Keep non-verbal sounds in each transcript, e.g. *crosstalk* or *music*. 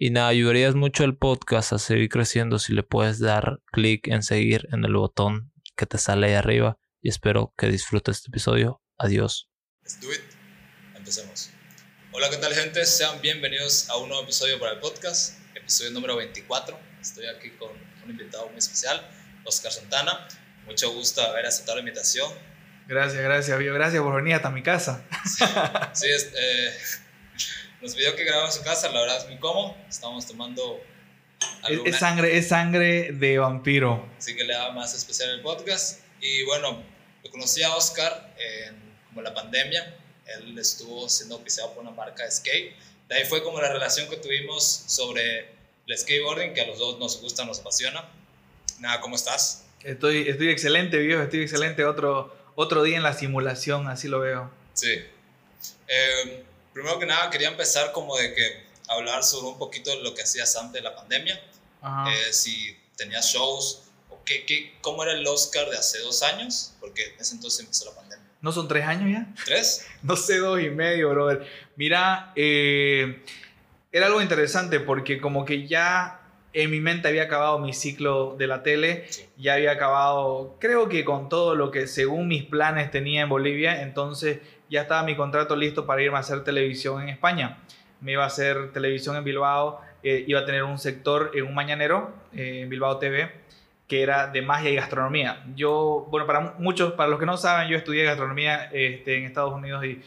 y nada, ayudarías mucho al podcast a seguir creciendo si le puedes dar clic en seguir en el botón que te sale ahí arriba. Y espero que disfrutes este episodio. Adiós. Let's do it. Empecemos. Hola, ¿qué tal, gente? Sean bienvenidos a un nuevo episodio para el podcast, episodio número 24. Estoy aquí con un invitado muy especial, Oscar Santana. Mucho gusto haber aceptado la invitación. Gracias, gracias, Gracias por venir hasta mi casa. Sí, sí es, eh, nos pidió que grabamos en su casa, la verdad es muy cómodo. Estamos tomando. Es, sangre, es sangre de vampiro. Así que le da más especial el podcast. Y bueno, lo conocí a Oscar en como la pandemia. Él estuvo siendo oficiado por una marca de skate. De ahí fue como la relación que tuvimos sobre el skateboarding, que a los dos nos gusta, nos apasiona. Nada, ¿cómo estás? Estoy, estoy excelente, viejo, estoy excelente. Otro, otro día en la simulación, así lo veo. Sí. Eh, primero que nada quería empezar como de que hablar sobre un poquito de lo que hacías antes de la pandemia. Eh, si tenías shows o qué, qué, cómo era el Oscar de hace dos años, porque en ese entonces empezó la pandemia. ¿No son tres años ya? ¿Tres? *laughs* no sé, dos y medio, brother. Mira, eh, era algo interesante porque como que ya en mi mente había acabado mi ciclo de la tele, ya había acabado, creo que con todo lo que según mis planes tenía en Bolivia, entonces ya estaba mi contrato listo para irme a hacer televisión en España. Me iba a hacer televisión en Bilbao, eh, iba a tener un sector en un mañanero, eh, en Bilbao TV, que era de magia y gastronomía. Yo, bueno, para muchos, para los que no saben, yo estudié gastronomía este, en Estados Unidos y,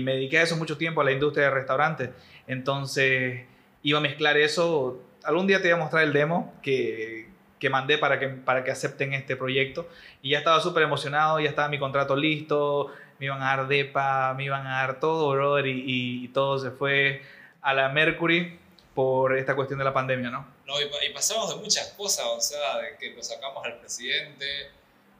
me dediqué a eso mucho tiempo, a la industria de restaurantes. Entonces, iba a mezclar eso. Algún día te voy a mostrar el demo que, que mandé para que, para que acepten este proyecto. Y ya estaba súper emocionado, ya estaba mi contrato listo, me iban a dar DEPA, me iban a dar todo, brother, y, y, todo se fue a la Mercury por esta cuestión de la pandemia, ¿no? No, y, y, pasamos de muchas cosas, o sea, de que lo sacamos al presidente,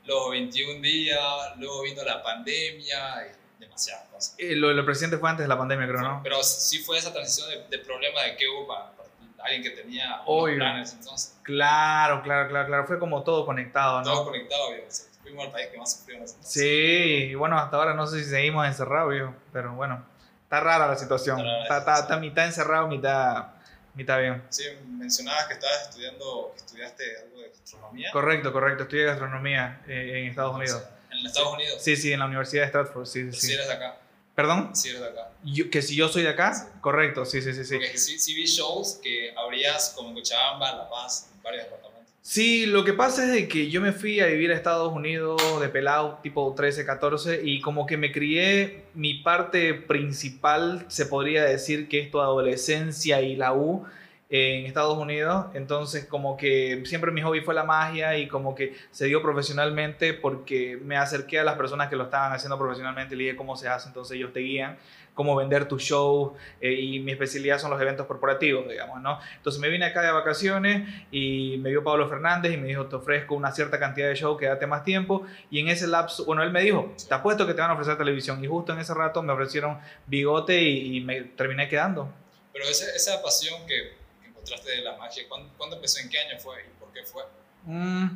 luego 21 días, luego vino la pandemia, y demasiadas cosas. Eh, lo del presidente fue antes de la pandemia, creo, ¿no? Pero sí fue esa transición de, de problema de que hubo para, para alguien que tenía planes entonces. Claro, claro, claro, claro, fue como todo conectado, ¿no? Todo conectado, bien, fuimos el país que más sufrió en ese Sí, y bueno, hasta ahora no sé si seguimos encerrados, viejo, pero bueno, está rara la situación. Está, está, está, mitad encerrado, mitad, mitad bien. Sí, mencionabas que estabas estudiando, que estudiaste algo de gastronomía. Correcto, correcto, estudié gastronomía eh, en Estados Unidos. ¿En Estados Unidos? Sí, sí, en la Universidad de Stratford, sí, sí. Si eres de acá. ¿Perdón? Si eres de acá. Yo, ¿Que si yo soy de acá? Sí. Correcto, sí, sí, sí. sí. Porque sí, sí vi shows que abrías como Cochabamba, La Paz, en varios departamentos. Sí, lo que pasa es de que yo me fui a vivir a Estados Unidos de pelado, tipo 13, 14, y como que me crié, mi parte principal se podría decir que es tu adolescencia y la U en Estados Unidos, entonces como que siempre mi hobby fue la magia y como que se dio profesionalmente porque me acerqué a las personas que lo estaban haciendo profesionalmente le dije cómo se hace, entonces ellos te guían cómo vender tu show eh, y mi especialidad son los eventos corporativos, digamos, ¿no? Entonces me vine acá de vacaciones y me vio Pablo Fernández y me dijo, te ofrezco una cierta cantidad de show, quédate más tiempo y en ese lapso, bueno, él me dijo, te apuesto que te van a ofrecer televisión y justo en ese rato me ofrecieron bigote y, y me terminé quedando. Pero esa, esa pasión que, encontraste de la magia, ¿cuándo, ¿cuándo, empezó? ¿En qué año fue y por qué fue? Mm,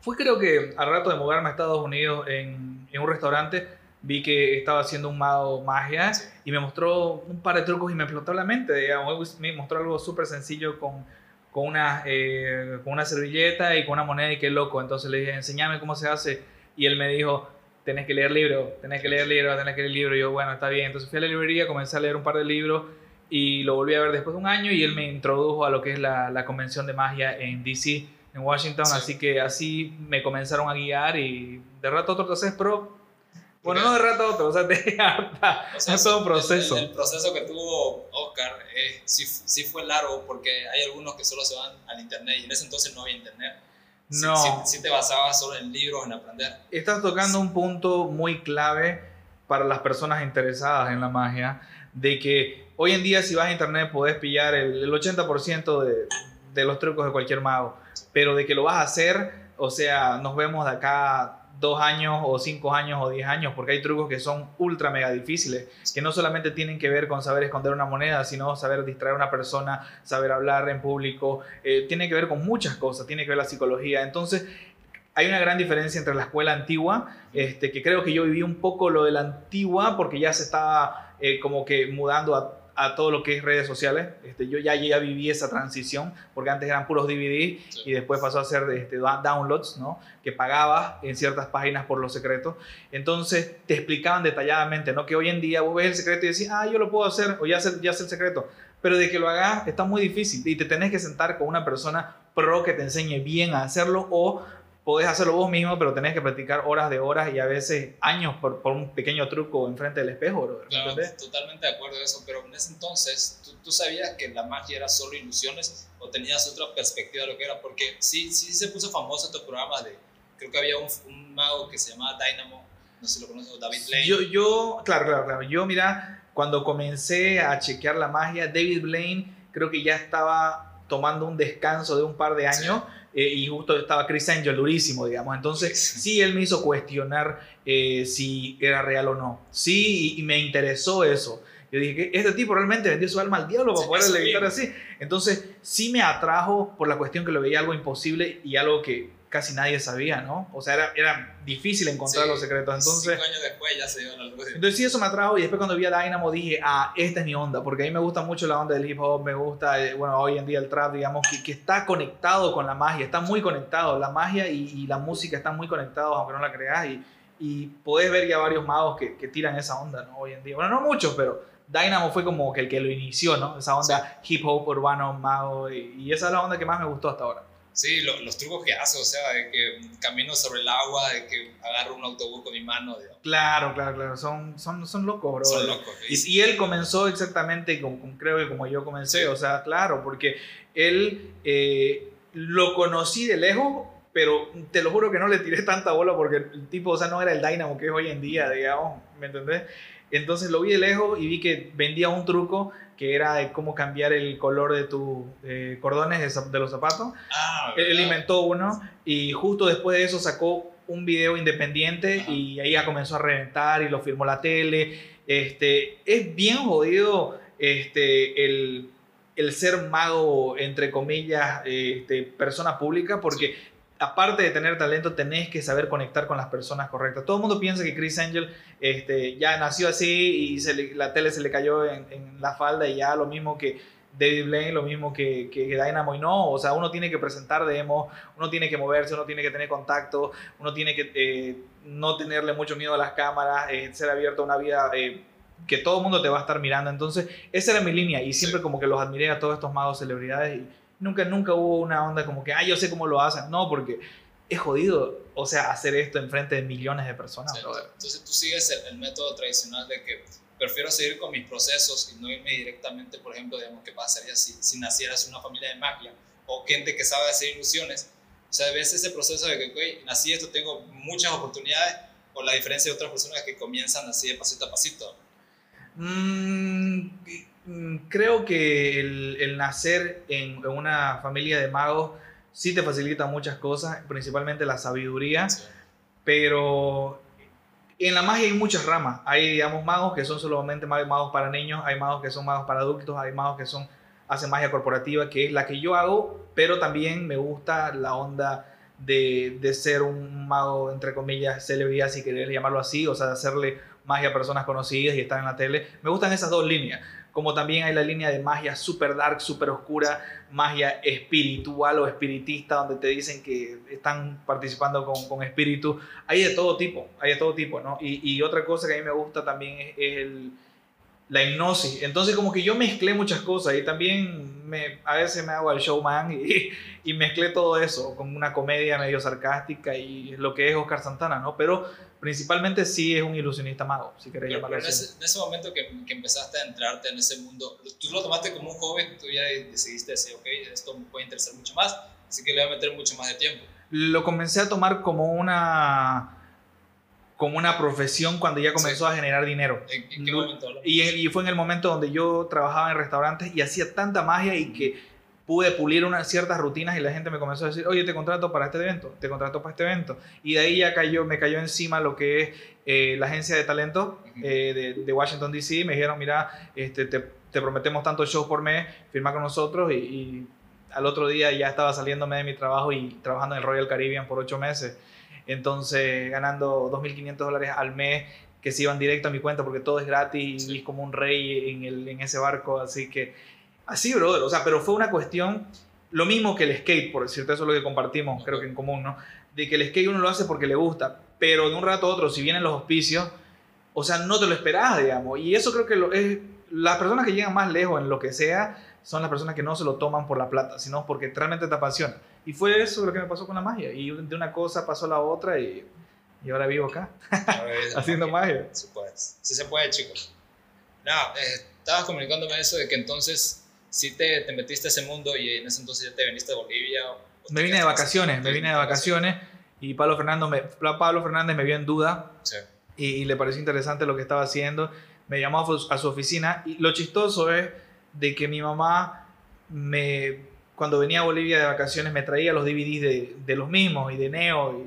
fue creo que al rato de mudarme a Estados Unidos en, en un restaurante vi que estaba haciendo un mago magia y me mostró un par de trucos y me explotó la mente, digamos. Me mostró algo súper sencillo con con una, eh, con una servilleta y con una moneda y qué loco. Entonces le dije, enséñame cómo se hace. Y él me dijo, tenés que leer libros, tenés que leer libros, tenés que leer libros. Y yo, bueno, está bien. Entonces fui a la librería, comencé a leer un par de libros y lo volví a ver después de un año y él me introdujo a lo que es la, la convención de magia en DC, en Washington. Así que así me comenzaron a guiar y de rato a otro entonces, pero bueno, no de rato a otro, o sea, de *laughs* harta. O sea, es todo un proceso. El, proceso que tuvo Oscar eh, sí, sí, fue largo porque hay algunos que solo se van al internet y en ese entonces no había internet. No. Sí, te basabas solo en libros, en aprender. Estás tocando un punto muy clave para las personas interesadas en la magia, de que hoy en día si vas a internet puedes pillar el, el 80% de, de los trucos de cualquier mago, pero de que lo vas a hacer, o sea, nos vemos de acá dos años o cinco años o diez años, porque hay trucos que son ultra mega difíciles, que no solamente tienen que ver con saber esconder una moneda, sino saber distraer a una persona, saber hablar en público, eh, tiene que ver con muchas cosas, tiene que ver la psicología. Entonces, hay una gran diferencia entre la escuela antigua, este, que creo que yo viví un poco lo de la antigua, porque ya se estaba eh, como que mudando a a todo lo que es redes sociales. Este, yo ya, ya viví esa transición, porque antes eran puros DVD y después pasó a ser este, downloads, ¿no? que pagabas en ciertas páginas por los secretos. Entonces te explicaban detalladamente, ¿no? que hoy en día vos ves el secreto y decís, ah, yo lo puedo hacer, o ya sé, ya sé el secreto. Pero de que lo hagas está muy difícil y te tenés que sentar con una persona pro que te enseñe bien a hacerlo o podés hacerlo vos mismo, pero tenés que practicar horas de horas y a veces años por, por un pequeño truco enfrente del espejo, bro. Claro, totalmente de acuerdo con eso, pero en ese entonces, ¿tú, ¿tú, sabías que la magia era solo ilusiones o tenías otra perspectiva de lo que era? Porque sí, sí se puso famoso estos programas de, creo que había un, un mago que se llamaba Dynamo, no sé si lo conoces, David Blaine. Yo, yo, claro, claro, claro, yo mira, cuando comencé a chequear la magia, David Blaine creo que ya estaba tomando un descanso de un par de años. Sí eh, y justo estaba Chris Angel durísimo, digamos. Entonces, sí, él me hizo cuestionar eh, si era real o no. Sí, y, me interesó eso. Yo dije, este tipo realmente vendió su alma al diablo para poder levitar así. Entonces, sí me atrajo por la cuestión que lo veía algo imposible y algo que casi nadie sabía, ¿no? O sea, era, era difícil encontrar los secretos. Entonces, cinco años después ya se dio la luz. Entonces sí, eso me atrajo y después cuando vi a Dynamo dije, ah, esta es mi onda, porque a mí me gusta mucho la onda del hip hop, me gusta, eh, bueno, hoy en día el trap, digamos, que, que, está conectado con la magia, está muy conectado, la magia y, y, la música están muy conectados, aunque no la creas, y, y podés ver ya varios magos que, que tiran esa onda, ¿no? Hoy en día. Bueno, no muchos, pero Dynamo fue como que el que lo inició, ¿no? Esa onda sí. hip hop urbano, mago, y, y esa es la onda que más me gustó hasta ahora. Sí, lo, los trucos que hace, o sea, de que camino sobre el agua, de que agarro un autobús con mi mano. Digamos. Claro, claro, claro, son, son, son locos, bro. Son locos. Y, y, él comenzó exactamente como, creo que como yo comencé, sí. o sea, claro, porque él eh, lo conocí de lejos, pero te lo juro que no le tiré tanta bola porque el tipo, o sea, no era el Dynamo que es hoy en día, digamos, ¿me entendés? Entonces lo vi de lejos y vi que vendía un truco que era de cómo cambiar el color de tus eh, cordones de, de, los zapatos. Ah, Él inventó uno y justo después de eso sacó un video independiente Ajá. y ahí ya comenzó a reventar y lo firmó la tele. Este, es bien jodido este, el, el ser mago, entre comillas, este, persona pública, porque aparte de tener talento, tenés que saber conectar con las personas correctas. Todo el mundo piensa que Chris Angel este, ya nació así y se le, la tele se le cayó en, en, la falda y ya lo mismo que David Blaine, lo mismo que, que, Dynamo y no. O sea, uno tiene que presentar demos, uno tiene que moverse, uno tiene que tener contacto, uno tiene que eh, no tenerle mucho miedo a las cámaras, eh, ser abierto a una vida... Eh, que todo el mundo te va a estar mirando. Entonces, esa era mi línea y siempre sí. como que los admiré a todos estos magos celebridades y, nunca, nunca hubo una onda como que, ah, yo sé cómo lo hacen. No, porque es jodido, o sea, hacer esto en frente de millones de personas. Entonces tú sigues el, el, método tradicional de que prefiero seguir con mis procesos y no irme directamente, por ejemplo, digamos, ¿qué pasaría si, si nacieras en una familia de magia o gente que sabe hacer ilusiones? O sea, ves ese proceso de que, okay, nací esto, tengo muchas oportunidades, o la diferencia de otras personas que comienzan así de pasito a pasito. Mm, creo que el, el nacer en, en, una familia de magos sí te facilita muchas cosas, principalmente la sabiduría, sí. pero en la magia hay muchas ramas. Hay, digamos, magos que son solamente magos para niños, hay magos que son magos para adultos, hay magos que son hacen magia corporativa, que es la que yo hago, pero también me gusta la onda de, de ser un mago, entre comillas, celebridad, si querés llamarlo así, o sea, de hacerle magia a personas conocidas y estar en la tele. Me gustan esas dos líneas como también hay la línea de magia super dark, super oscura, magia espiritual o espiritista, donde te dicen que están participando con, con espíritu. Hay de todo tipo, hay de todo tipo, ¿no? Y, y otra cosa que a mí me gusta también es, es el, la hipnosis. Entonces como que yo mezclé muchas cosas y también me, a veces me hago el showman y, *laughs* y mezclé todo eso con una comedia medio sarcástica y lo que es Oscar Santana, ¿no? Pero principalmente sí es un ilusionista mago, si querés llamarlo pero en, así. ese, en ese momento que, que empezaste a entrarte en ese mundo, tú lo tomaste como un hobby, tú ya decidiste decir, ok, esto me puede interesar mucho más, así que le voy a meter mucho más de tiempo. Lo comencé a tomar como una como una profesión cuando ya comenzó a generar dinero. ¿En, en qué No, momento? Y, y fue en el momento donde yo trabajaba en restaurantes y hacía tanta magia y que pude pulir unas ciertas rutinas y la gente me comenzó a decir, oye, te contrato para este evento, te contrato para este evento. Y de ahí ya cayó, me cayó encima lo que es eh, la agencia de talento eh, de, de Washington, D.C. Me dijeron, mira, este, te, te prometemos tantos shows por mes, firma con nosotros y, y al otro día ya estaba saliéndome de mi trabajo y trabajando en el Royal Caribbean por ocho meses. Entonces, ganando 2.500 dólares al mes que se iban directo a mi cuenta porque todo es gratis y es como un rey en, el, en ese barco. Así que, así, brother. O sea, pero fue una cuestión, lo mismo que el skate, por decirte, eso es lo que compartimos, creo que en común, ¿no? De que el skate uno lo hace porque le gusta, pero de un rato a otro, si vienen los auspicios, o sea, no te lo esperabas, digamos. Y eso creo que lo, es, las personas que llegan más lejos en lo que sea son las personas que no se lo toman por la plata, sino porque realmente te apasiona. Y fue eso lo que me pasó con la magia. Y de una cosa pasó a la otra y, y ahora vivo acá, A ver, *laughs* haciendo magia. Sí, puedes. sí se puede, chicos. Nada, eh, estabas comunicándome eso de que entonces sí te, te metiste a ese mundo y en ese entonces ya te viniste a Bolivia. Me vine de vacaciones, me vine de vacaciones y Pablo Fernández me, Pablo Fernández me vio en duda Sí. y, y le pareció interesante lo que estaba haciendo. Me llamó a, a su oficina y lo chistoso es de que mi mamá me cuando venía a Bolivia de vacaciones me traía los DVDs de, de los mismos y de Neo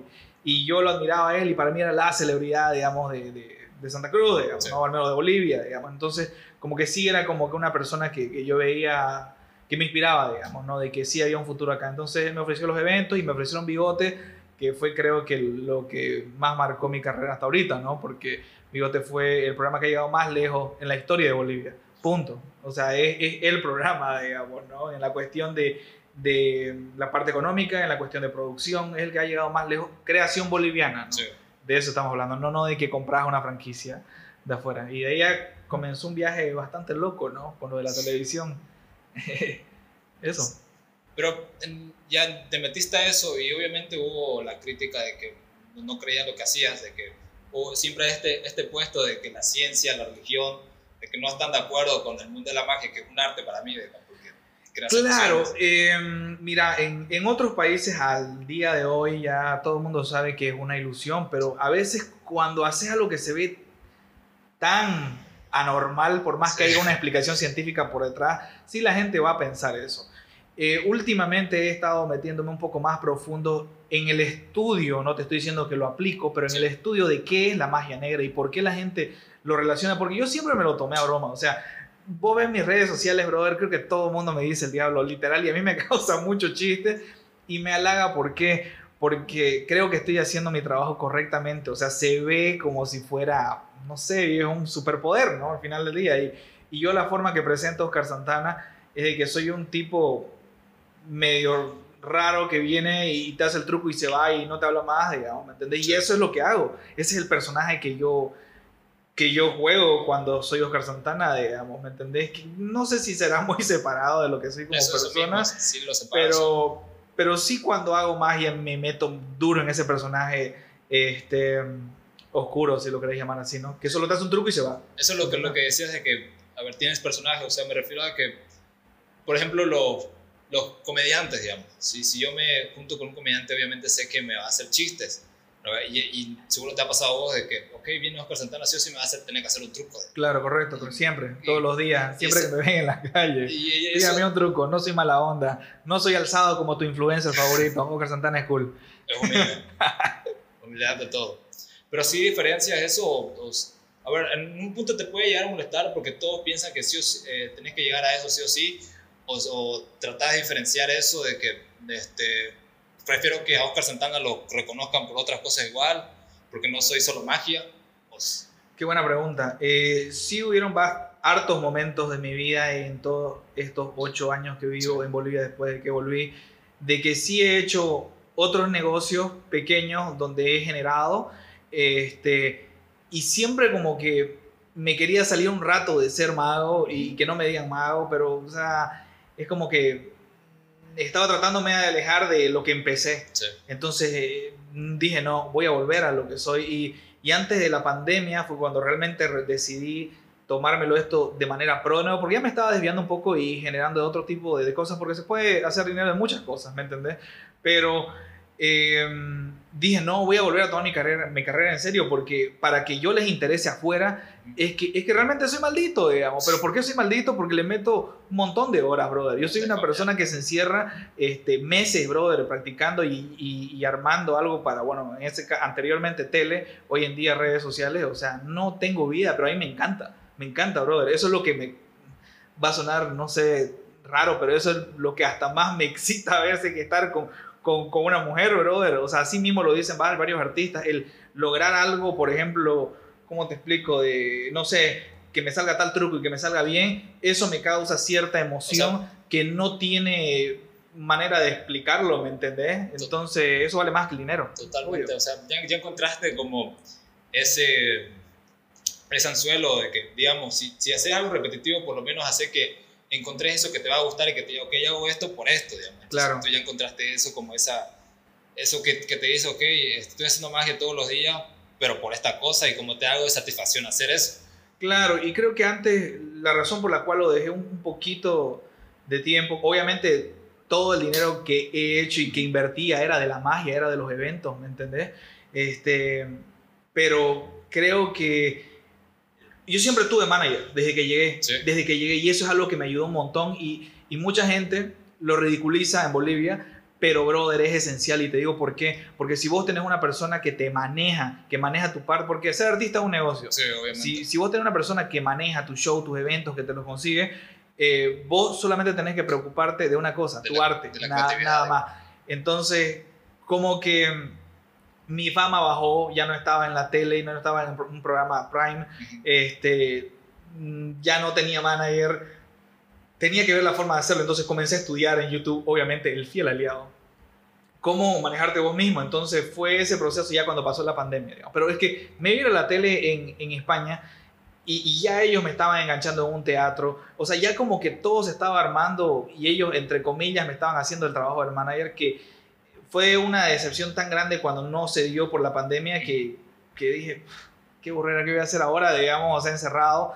y, y yo lo admiraba a él y para mí era la celebridad, digamos, de, de, de Santa Cruz, digamos, Sí. ¿no? al menos de Bolivia, digamos. Entonces, como que sí era como que una persona que, que yo veía, que me inspiraba, digamos, ¿no? De que sí había un futuro acá. Entonces él me ofreció los eventos y me ofrecieron Bigote, que fue creo que lo que más marcó mi carrera hasta ahorita, ¿no? Porque Bigote fue el programa que ha llegado más lejos en la historia de Bolivia. Punto. O sea, es, es el programa, digamos, ¿no? En la cuestión de, de la parte económica, en la cuestión de producción, es el que ha llegado más lejos. Creación boliviana, ¿no? Sí. De eso estamos hablando, no, no de que compras una franquicia de afuera. Y de ahí ya comenzó un viaje bastante loco, ¿no? Con lo de la televisión. *laughs* eso. Pero ya te metiste a eso y obviamente hubo la crítica de que no creían lo que hacías, de que hubo siempre este, este puesto de que la ciencia, la religión, de que no están de acuerdo con el mundo de la magia, que es un arte para mí, Claro, eh, mira, en, en otros países al día de hoy ya todo el mundo sabe que es una ilusión, pero a veces cuando haces algo que se ve tan anormal, por más que haya una explicación científica por detrás, sí la gente va a pensar eso. Eh, últimamente he estado metiéndome un poco más profundo en el estudio, no te estoy diciendo que lo aplico, pero en Sí. el estudio de qué es la magia negra y por qué la gente lo relaciona, porque yo siempre me lo tomé a broma, o sea, vos ves mis redes sociales, brother, creo que todo el mundo me dice el diablo, literal, y a mí me *laughs* causa mucho chiste y me halaga, ¿por qué? Porque creo que estoy haciendo mi trabajo correctamente, o sea, se ve como si fuera, no sé, es un superpoder, ¿no? Al final del día, y, y yo la forma que presento a Oscar Santana es de que soy un tipo medio raro que viene y te hace el truco y se va y no te habla más, digamos, ¿me entendés? Y eso es lo que hago, ese es el personaje que yo que yo juego cuando soy Oscar Santana, digamos, ¿me entendés? Que no sé si será muy *laughs* separado de lo que soy como Eso, persona, mismo, sí lo pero, pero sí cuando hago magia me meto duro en ese personaje este, oscuro, si lo queréis llamar así, ¿no? Que solo te hace un truco y se va. Eso es lo que, lo que decías de que, a ver, tienes personajes, o sea, me refiero a que, por ejemplo, los, los comediantes, digamos, si, si yo me junto con un comediante, obviamente sé que me va a hacer chistes. Y, y seguro te ha pasado a vos de que, ok, viene Oscar Santana, sí o sí me va a hacer, tener que hacer un truco. Claro, correcto, pero siempre, todos los días, siempre que me ven en la calle. Y, y Dígame un truco, no soy mala onda, no soy alzado como tu influencer favorito, *laughs* Oscar Santana es cool. es humilde, *laughs* humildad de todo. Pero sí diferencias eso, a ver, en un punto te puede llegar a molestar porque todos piensan que sí o sí, eh, tenés que llegar a eso sí o sí, o, o tratás de diferenciar eso de que este, prefiero que a Oscar Santana lo reconozcan por otras cosas igual, porque no soy solo magia. Pues, Qué buena pregunta. Eh, sí hubieron hartos momentos de mi vida en todos estos ocho años que vivo en Bolivia después de que volví, de que sí he hecho otros negocios pequeños donde he generado, este, y siempre como que me quería salir un rato de ser mago y que no me digan mago, pero, o sea, es como que estaba tratándome de alejar de lo que empecé. Entonces eh, dije, no, voy a volver a lo que soy. Y, y, antes de la pandemia fue cuando realmente decidí tomármelo esto de manera pro, ¿no? porque ya me estaba desviando un poco y generando otro tipo de, de cosas, porque se puede hacer dinero de muchas cosas, ¿me entendés? Pero Em, dije, no, voy a volver a tomar mi carrera, mi carrera en serio, porque para que yo les interese afuera, es que, es que realmente soy maldito, digamos. Pero ¿por qué soy maldito? Porque le meto un montón de horas, brother. Yo soy una persona que se encierra este, meses, brother, practicando y, y, armando algo para, bueno, en ese anteriormente tele, hoy en día redes sociales, o sea, no tengo vida, pero a mí me encanta, me encanta, brother. Eso es lo que me va a sonar, no sé, raro, pero eso es lo que hasta más me excita a veces que estar con con, con, una mujer, brother. O sea, así mismo lo dicen varios artistas. El lograr algo, por ejemplo, ¿cómo te explico? De, no sé, que me salga tal truco y que me salga bien, eso me causa cierta emoción que no tiene manera de explicarlo, ¿me entendés? Entonces, eso vale más que el dinero. Totalmente. O sea, ya, ya, encontraste como ese, ese anzuelo de que, digamos, si, si haces algo repetitivo, por lo menos hace que encontré eso que te va a gustar y que te diga, ok, hago esto por esto, digamos. claro. Tú ya encontraste eso como esa, eso que, que, te dice, ok, estoy haciendo magia todos los días, pero por esta cosa y como te hago de satisfacción hacer eso. Claro, y creo que antes la razón por la cual lo dejé un poquito de tiempo, obviamente todo el dinero que he hecho y que invertía era de la magia, era de los eventos, ¿me entendés? Este, pero creo que yo siempre tuve manager desde que llegué, desde que llegué y eso es algo que me ayudó un montón y, y, mucha gente lo ridiculiza en Bolivia, pero brother es esencial y te digo por qué, porque si vos tenés una persona que te maneja, que maneja tu parte, porque ser artista es un negocio, sí, obviamente. Si, si, vos tenés una persona que maneja tu show, tus eventos, que te los consigue, eh, vos solamente tenés que preocuparte de una cosa, tu arte, nada, nada más. Entonces, como que mi fama bajó, ya no estaba en la tele, no estaba en un programa Prime, este, mm, ya no tenía manager, tenía que ver la forma de hacerlo, entonces comencé a estudiar en YouTube, obviamente, el fiel aliado. Cómo manejarte vos mismo, entonces fue ese proceso ya cuando pasó la pandemia, pero es que me vieron la tele en, en España y, y, ya ellos me estaban enganchando en un teatro, o sea, ya como que todo se estaba armando y ellos, entre comillas, me estaban haciendo el trabajo del manager que fue una decepción tan grande cuando no se dio por la pandemia que, que dije, qué burrera, ¿qué voy a hacer ahora? Digamos, o sea, encerrado.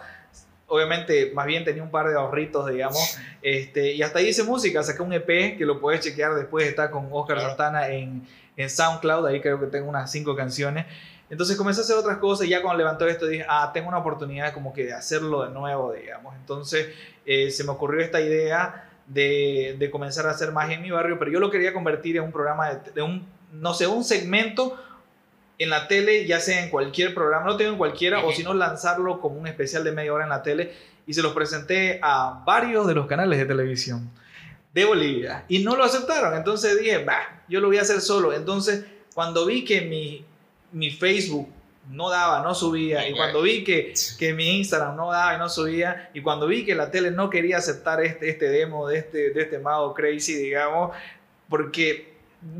Obviamente, más bien tenía un par de ahorritos, digamos. Este, y hasta ahí hice música, saqué un EP que lo puedes chequear después, está con Oscar Santana en, en SoundCloud, ahí creo que tengo unas cinco canciones. Entonces comencé a hacer otras cosas y ya cuando levantó esto dije, ah, tengo una oportunidad como que de hacerlo de nuevo, digamos. Entonces eh, se me ocurrió esta idea de, de, comenzar a hacer magia en mi barrio, pero yo lo quería convertir en un programa de, un, no sé, un segmento en la tele, ya sea en cualquier programa, no tengo en cualquiera, o si no lanzarlo como un especial de media hora en la tele, y se los presenté a varios de los canales de televisión de Bolivia, y no lo aceptaron, entonces dije, bah, yo lo voy a hacer solo, entonces cuando vi que mi, mi Facebook no daba, no subía. Y cuando vi que, que mi Instagram no daba y no subía, y cuando vi que la tele no quería aceptar este, este demo de este, de este mago crazy, digamos, porque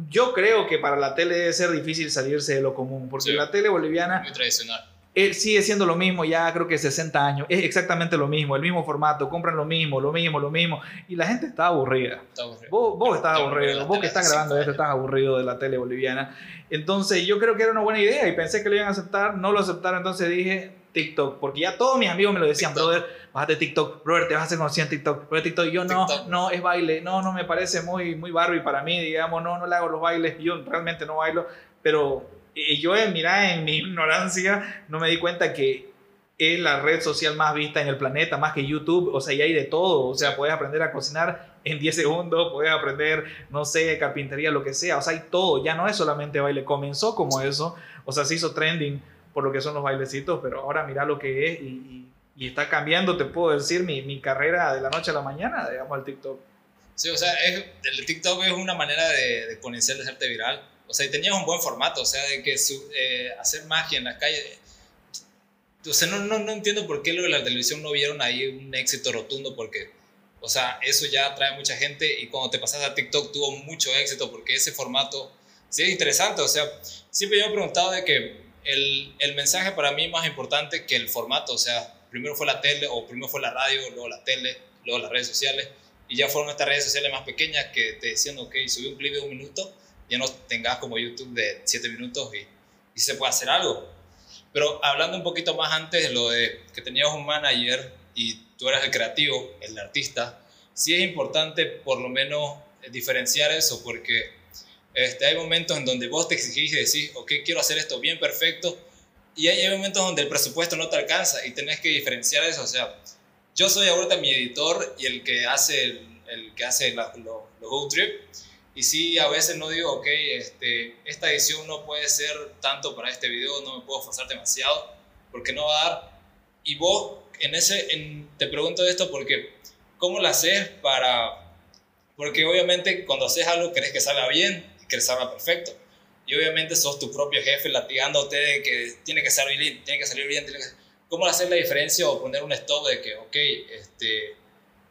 yo creo que para la tele debe ser difícil salirse de lo común, porque la tele boliviana... Muy tradicional sigue siendo lo mismo ya creo que 60 años, es exactamente lo mismo, el mismo formato, compran lo mismo, lo mismo, lo mismo, y la gente está aburrida. Está aburrido. Vos, vos estás aburrido, vos que estás grabando esto estás aburrido de la tele boliviana. Entonces yo creo que era una buena idea y pensé que lo iban a aceptar, no lo aceptaron, entonces dije TikTok, porque ya todos mis amigos me lo decían, brother, bájate TikTok, brother, te vas a hacer conocido en TikTok, brother, TikTok, yo no, no, es baile, no, no me parece muy, muy Barbie para mí, digamos, no, no le hago los bailes, yo realmente no bailo, pero y yo, eh, mira, en mi *laughs* ignorancia, no me di cuenta que es la red social más vista en el planeta, más que YouTube, o sea, y hay de todo, o sea, puedes aprender a cocinar en 10 segundos, puedes aprender, no sé, carpintería, lo que sea, o sea, hay todo, ya no es solamente baile, comenzó como eso, o sea, se hizo trending por lo que son los bailecitos, pero ahora mira lo que es y, y, está cambiando, te puedo decir, mi, mi, carrera de la noche a la mañana, digamos, al TikTok. Sí, o sea, es, el TikTok es una manera de, de conocer, de hacerte viral o sea, y tenías un buen formato, o sea, de que su, eh, hacer magia en las calles. o sea, no, no, no entiendo por qué lo de la televisión no vieron ahí un éxito rotundo, porque, o sea, eso ya atrae mucha gente y cuando te pasas a TikTok tuvo mucho éxito porque ese formato sí es interesante, o sea, siempre yo me he preguntado de que el, el mensaje para mí más importante que el formato, o sea, primero fue la tele o primero fue la radio, luego la tele, luego las redes sociales y ya fueron estas redes sociales más pequeñas que te decían, ok, subí un clip de un minuto, ya no tengas como YouTube de 7 minutos y, y se puede hacer algo. Pero hablando un poquito más antes de lo de que tenías un manager y tú eras el creativo, el artista, sí es importante por lo menos diferenciar eso porque este, hay momentos en donde vos te exigís y decís, ok, quiero hacer esto bien perfecto, y hay momentos donde el presupuesto no te alcanza y tenés que diferenciar eso. O sea, yo soy ahorita mi editor y el que hace, el, que hace los Go Trip. Y sí, a veces no digo, ok, este, esta edición no puede ser tanto para este video, no me puedo forzar demasiado, porque no va a dar. Y vos, en ese, en, te pregunto esto porque, ¿cómo lo haces para...? Porque obviamente cuando haces algo querés que salga bien que salga perfecto. Y obviamente sos tu propio jefe latigándote de que tiene que salir bien, tiene que salir bien. Tiene que ¿Cómo hacer la diferencia o poner un stop de que, ok, este,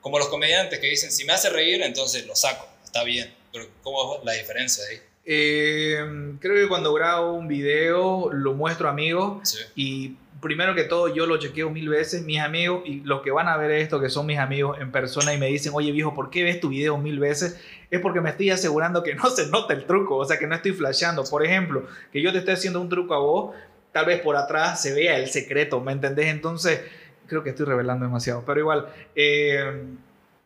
como los comediantes que dicen, si me hace reír, entonces lo saco, está bien, pero ¿cómo es la diferencia ahí? Eh, creo que cuando grabo un video lo muestro a amigos y primero que todo yo lo chequeo mil veces, mis amigos y los que van a ver esto, que son mis amigos en persona y me dicen, oye viejo, ¿por qué ves tu video mil veces? Es porque me estoy asegurando que no se nota el truco, o sea, que no estoy flasheando. Por ejemplo, que yo te esté haciendo un truco a vos tal vez por atrás se vea el secreto, ¿me entendés? Entonces, creo que estoy revelando demasiado, pero igual, eh,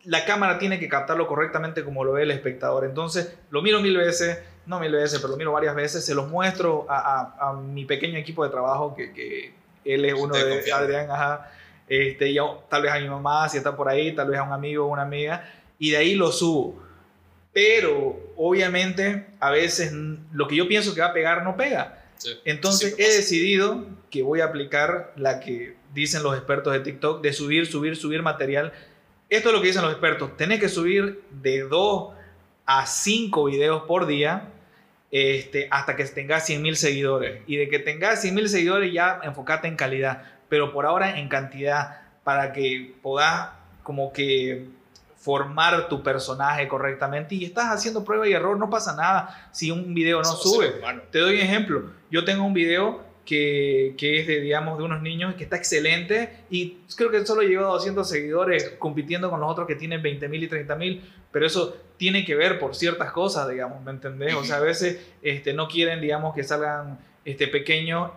la cámara tiene que captarlo correctamente como lo ve el espectador. Entonces, lo miro mil veces, no mil veces, pero lo miro varias veces, se los muestro a, mi pequeño equipo de trabajo, que, él es uno de Adrián, ajá, este, y tal vez a mi mamá, si está por ahí, tal vez a un amigo o una amiga, y de ahí lo subo. Pero obviamente a veces lo que yo pienso que va a pegar no pega. Entonces he decidido que voy a aplicar la que dicen los expertos de TikTok de subir, subir, subir material. Esto es lo que dicen los expertos. Tenés que subir de 2 a 5 videos por día este, hasta que tengas 100 mil seguidores. Y de que tengas 100 mil seguidores ya enfocate en calidad. Pero por ahora en cantidad para que puedas como que formar tu personaje correctamente y estás haciendo prueba y error, no pasa nada si un video no sube. Te doy un ejemplo. Yo tengo un video que, que, es de, digamos, de unos niños que está excelente y creo que solo llegó a 200 seguidores compitiendo con los otros que tienen 20 mil y 30 mil, pero eso tiene que ver por ciertas cosas, digamos, ¿me entendés? O sea, a veces este, no quieren, digamos, que salgan este, pequeños.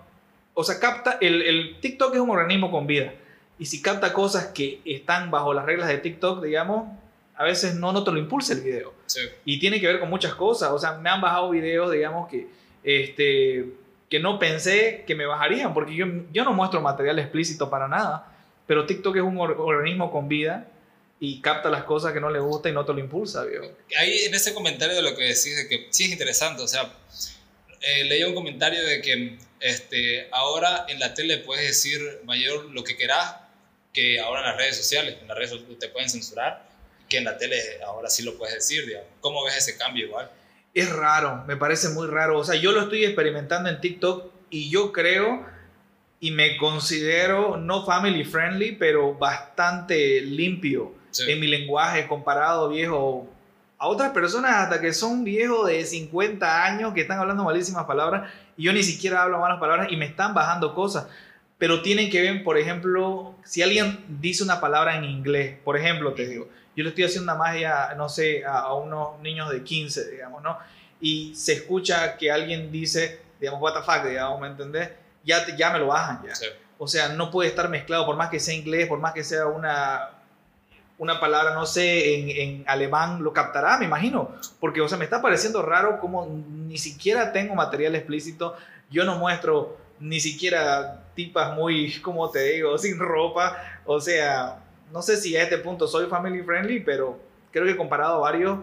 O sea, capta, el, el TikTok es un organismo con vida y si capta cosas que están bajo las reglas de TikTok, digamos, a veces no, no te lo impulsa el video. Y tiene que ver con muchas cosas. O sea, me han bajado videos, digamos, que, este, que no pensé que me bajarían, porque yo, yo no muestro material explícito para nada. Pero TikTok es un organismo con vida y capta las cosas que no le gusta y no te lo impulsa, viejo. Ahí en ese comentario de lo que decís, de que sí es interesante, o sea, eh, leí un comentario de que este, ahora en la tele puedes decir mayor lo que querás que ahora en las redes sociales. En las redes sociales te pueden censurar, que en la tele ahora sí lo puedes decir, digamos. ¿Cómo ves ese cambio igual? Es raro, me parece muy raro. O sea, yo lo estoy experimentando en TikTok y yo creo y me considero no family friendly, pero bastante limpio en mi lenguaje comparado, viejo, a otras personas hasta que son viejos de 50 años que están hablando malísimas palabras y yo ni siquiera hablo malas palabras y me están bajando cosas pero tienen que ver, por ejemplo, si alguien dice una palabra en inglés, por ejemplo, te digo, yo le estoy haciendo una magia, no sé, a, unos niños de 15, digamos, ¿no? Y se escucha que alguien dice, digamos, what the fuck, digamos, ¿me entendés? Ya, ya me lo bajan, ya. O sea, no puede estar mezclado, por más que sea inglés, por más que sea una, una palabra, no sé, en, en, alemán, lo captará, me imagino. Porque, o sea, me está pareciendo raro como ni siquiera tengo material explícito. Yo no muestro ni siquiera tipas muy, como te digo, sin ropa. O sea, no sé si a este punto soy family friendly, pero creo que comparado a varios,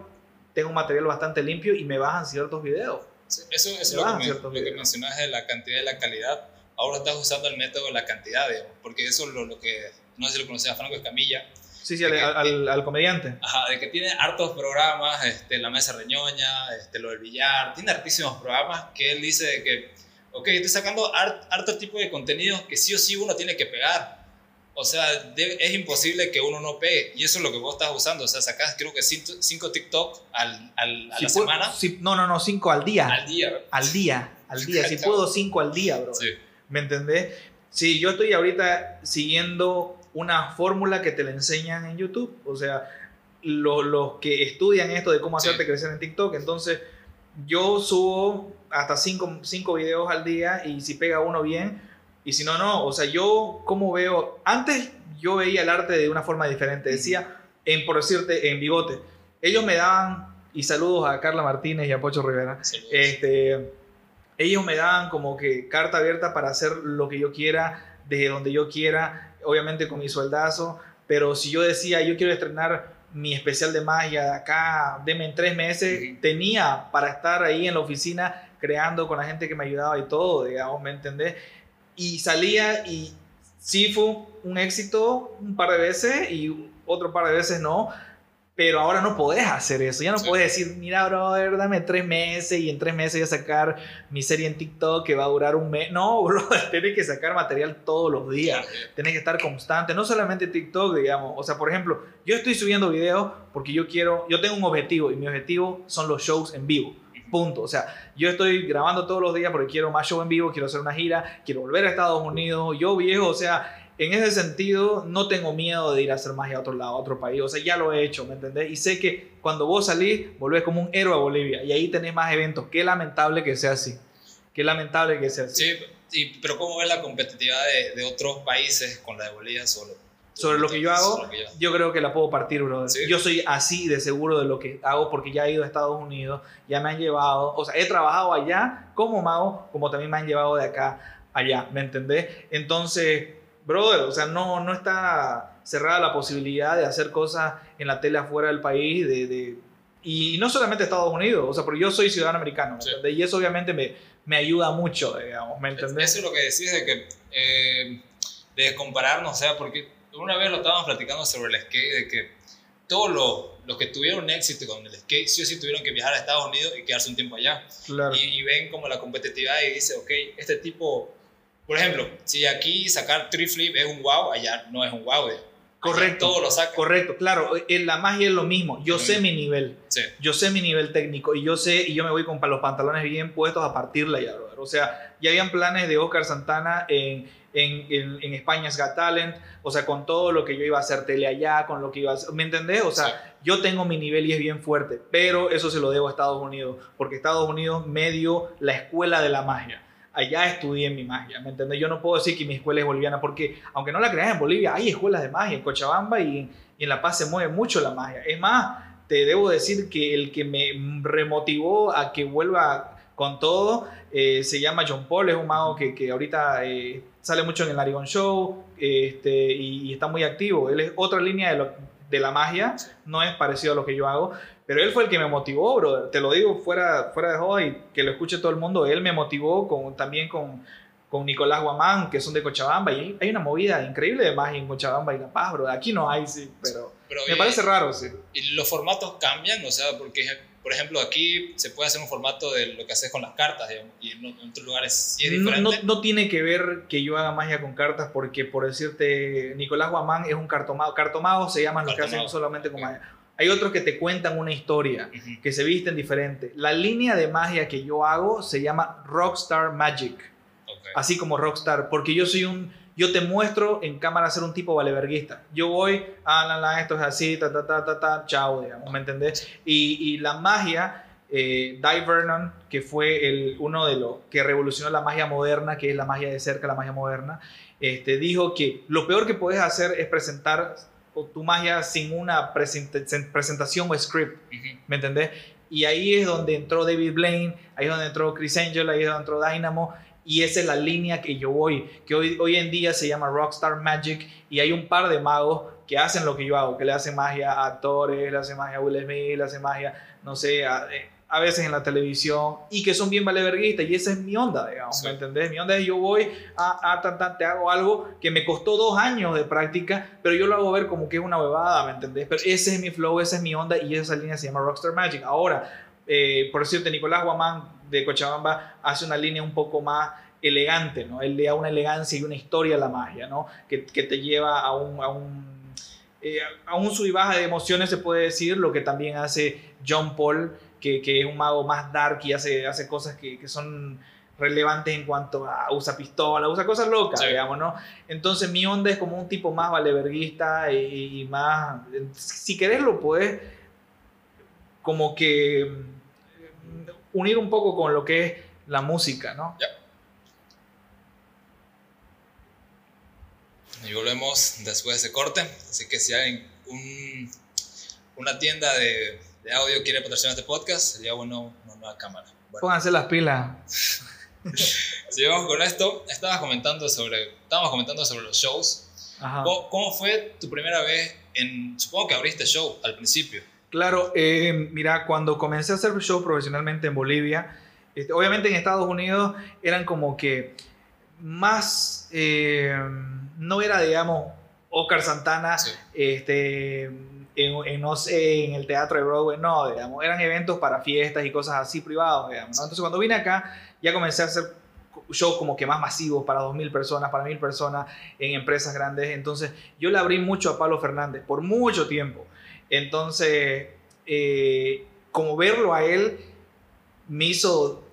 tengo un material bastante limpio y me bajan ciertos videos. eso, es lo, que, lo que, mencionas de la cantidad y la calidad. Ahora estás usando el método de la cantidad, digamos, porque eso es lo, que, no sé si lo conoces a Franco Escamilla. Sí, sí, al, al, comediante. Ajá, de que tiene hartos programas, este, La Mesa Reñoña, este, lo del billar, tiene hartísimos programas que él dice de que ok, estoy sacando harto tipo de contenido que sí o sí uno tiene que pegar. O sea, es imposible que uno no pegue. Y eso es lo que vos estás usando. O sea, sacás creo que 5 TikTok al, al, a la semana. no, no, no, 5 al día. Al día. Al día, al día. si puedo, 5 al día, bro. Sí. ¿Me entendés? Sí, yo estoy ahorita siguiendo una fórmula que te la enseñan en YouTube. O sea, los que estudian esto de cómo hacerte crecer en TikTok. Entonces, yo subo hasta 5 cinco, videos al día y si pega uno bien, y si no, no. O sea, yo como veo, antes yo veía el arte de una forma diferente. Decía, en, por decirte, en bigote. Ellos me daban, y saludos a Carla Martínez y a Pocho Rivera, este, ellos me daban como que carta abierta para hacer lo que yo quiera, desde donde yo quiera, obviamente con mi sueldazo, pero si yo decía, yo quiero estrenar mi especial de magia de acá, deme en tres meses, tenía para estar ahí en la oficina creando con la gente que me ayudaba y todo, digamos, ¿me entendés? Y salía y sí fue un éxito un par de veces y otro par de veces no, pero ahora no podés hacer eso. Ya no puedes decir, mira, brother, dame tres meses y en tres meses voy a sacar mi serie en TikTok que va a durar un mes. No, *laughs* bro, tienes que sacar material todos los días. Tienes que estar constante. No solamente TikTok, digamos. O sea, por ejemplo, yo estoy subiendo videos porque yo quiero, yo tengo un objetivo y mi objetivo son los shows en vivo. Punto. O sea, yo estoy grabando todos los días porque quiero más show en vivo, quiero hacer una gira, quiero volver a Estados Unidos. Yo viejo, o sea, en ese sentido, no tengo miedo de ir a hacer magia a otro lado, a otro país. O sea, ya lo he hecho, ¿me entendés? Y sé que cuando vos salís, volvés como un héroe a Bolivia. Y ahí tenés más eventos. Qué lamentable que sea así. Qué lamentable que sea así. Sí, pero ¿cómo ves la competitividad de, otros países con la de Bolivia solo? Sobre lo que yo hago, yo, creo que la puedo partir, brother. Yo soy así de seguro de lo que hago porque ya he ido a Estados Unidos, ya me han llevado, o sea, he trabajado allá como mago, como también me han llevado de acá allá, ¿me entendés? Entonces, brother, o sea, no, no está cerrada la posibilidad de hacer cosas en la tele afuera del país, de, de y no solamente Estados Unidos, o sea, porque yo soy ciudadano americano, y eso obviamente me, me ayuda mucho, digamos, ¿me entendés? Eso es lo que decís de que, eh, de compararnos, o sea, porque una vez lo estábamos platicando sobre el skate, de que todos los, los, que tuvieron éxito con el skate, sí o sí tuvieron que viajar a Estados Unidos y quedarse un tiempo allá. Claro. Y, y, ven como la competitividad y dice, ok, este tipo por ejemplo, si aquí sacar tree flip es un wow, allá no es un wow. Correcto. todo lo saca. Correcto, claro. En la magia es lo mismo. Yo sé mi nivel. Sí. Yo sé mi nivel técnico y yo sé, y yo me voy con los pantalones bien puestos a partirla ya, O sea, ya habían planes de Oscar Santana en, en, en, España's Got Talent, o sea, con todo lo que yo iba a hacer tele allá, con lo que iba a hacer, ¿me entendés? O sea, yo tengo mi nivel y es bien fuerte, pero eso se lo debo a Estados Unidos, porque Estados Unidos me dio la escuela de la magia allá estudié mi magia, ¿me entiendes? Yo no puedo decir que mi escuela es boliviana porque, aunque no la creas en Bolivia, hay escuelas de magia en Cochabamba y, en La Paz se mueve mucho la magia. Es más, te debo decir que el que me remotivó a que vuelva con todo eh, se llama John Paul, es un mago que, que ahorita eh, sale mucho en el Arigon Show este, y, está muy activo. Él es otra línea de la magia, no es parecido a lo que yo hago, pero él fue el que me motivó, brother. Te lo digo fuera, fuera de joda y que lo escuche todo el mundo. Él me motivó con, también con, con Nicolás Guamán, que son de Cochabamba. Y hay una movida increíble de magia en Cochabamba y La Paz, bro. Aquí no hay, sí, pero, me parece raro, sí. ¿Y los formatos cambian? O sea, porque, por ejemplo, aquí se puede hacer un formato de lo que haces con las cartas, y en otros lugares sí es diferente. No, no, tiene que ver que yo haga magia con cartas, porque, por decirte, Nicolás Guamán es un cartomado. Cartomados se llaman los que hacen solamente con magia hay otros que te cuentan una historia, que se visten diferente. La línea de magia que yo hago se llama Rockstar Magic. Así como Rockstar, porque yo soy un yo te muestro en cámara ser un tipo valeverguista. Yo voy, ah, la, la, esto es así, ta, ta, ta, ta, ta, chao, digamos, ¿me entendés? Y, y la magia, eh, Di Vernon, que fue el, uno de los que revolucionó la magia moderna, que es la magia de cerca, la magia moderna, este, dijo que lo peor que puedes hacer es presentar tu magia sin una presentación o script, ¿me entendés? Y ahí es donde entró David Blaine, ahí es donde entró Chris Angel, ahí es donde entró Dynamo, y esa es la línea que yo voy, que hoy, hoy en día se llama Rockstar Magic, y hay un par de magos que hacen lo que yo hago, que le hacen magia a actores, le hacen magia a Will Smith, le hacen magia, no sé, a, eh, a veces en la televisión y que son bien valeverguistas y esa es mi onda, digamos, ¿me entendés? Mi onda es yo voy a, a tan, tan, te hago algo que me costó dos años de práctica, pero yo lo hago ver como que es una bebada, ¿me entendés? Pero ese es mi flow, esa es mi onda y esa línea se llama Rockstar Magic. Ahora, eh, por decirte, Nicolás Guamán de Cochabamba hace una línea un poco más elegante, ¿no? Él le da una elegancia y una historia a la magia, ¿no? Que, que te lleva a un, a un, eh, a un sub y baja de emociones, se puede decir, lo que también hace John Paul, que, que es un mago más dark y hace, hace cosas que, que son relevantes en cuanto a usa pistola, usa cosas locas, Sí. digamos, ¿no? Entonces mi onda es como un tipo más valeverguista y, y más, si querés lo puedes como que mm, unir un poco con lo que es la música, ¿no? Y volvemos después de ese corte. Así que si hay un- una tienda de, de audio quiere patrocinar este podcast, sería bueno una nueva cámara. Bueno, Pónganse las pilas. *laughs* sigamos con esto. Estabas comentando sobre, estábamos comentando sobre los shows. Ajá. ¿Cómo, cómo fue tu primera vez en, supongo que abriste show al principio? Claro, eh, mira, cuando comencé a hacer shows profesionalmente en Bolivia, este, obviamente en Estados Unidos eran como que más, eh, no era, digamos, Oscar Santana, Sí. este, en, en, no sé, en el teatro de Broadway, no, digamos, eran eventos para fiestas y cosas así privados, digamos, ¿no? Entonces cuando vine acá, ya comencé a hacer shows como que más masivos para 2.000 personas, para 1.000 personas en empresas grandes, entonces yo le abrí mucho a Pablo Fernández por mucho tiempo. Entonces, eh, como verlo a él me hizo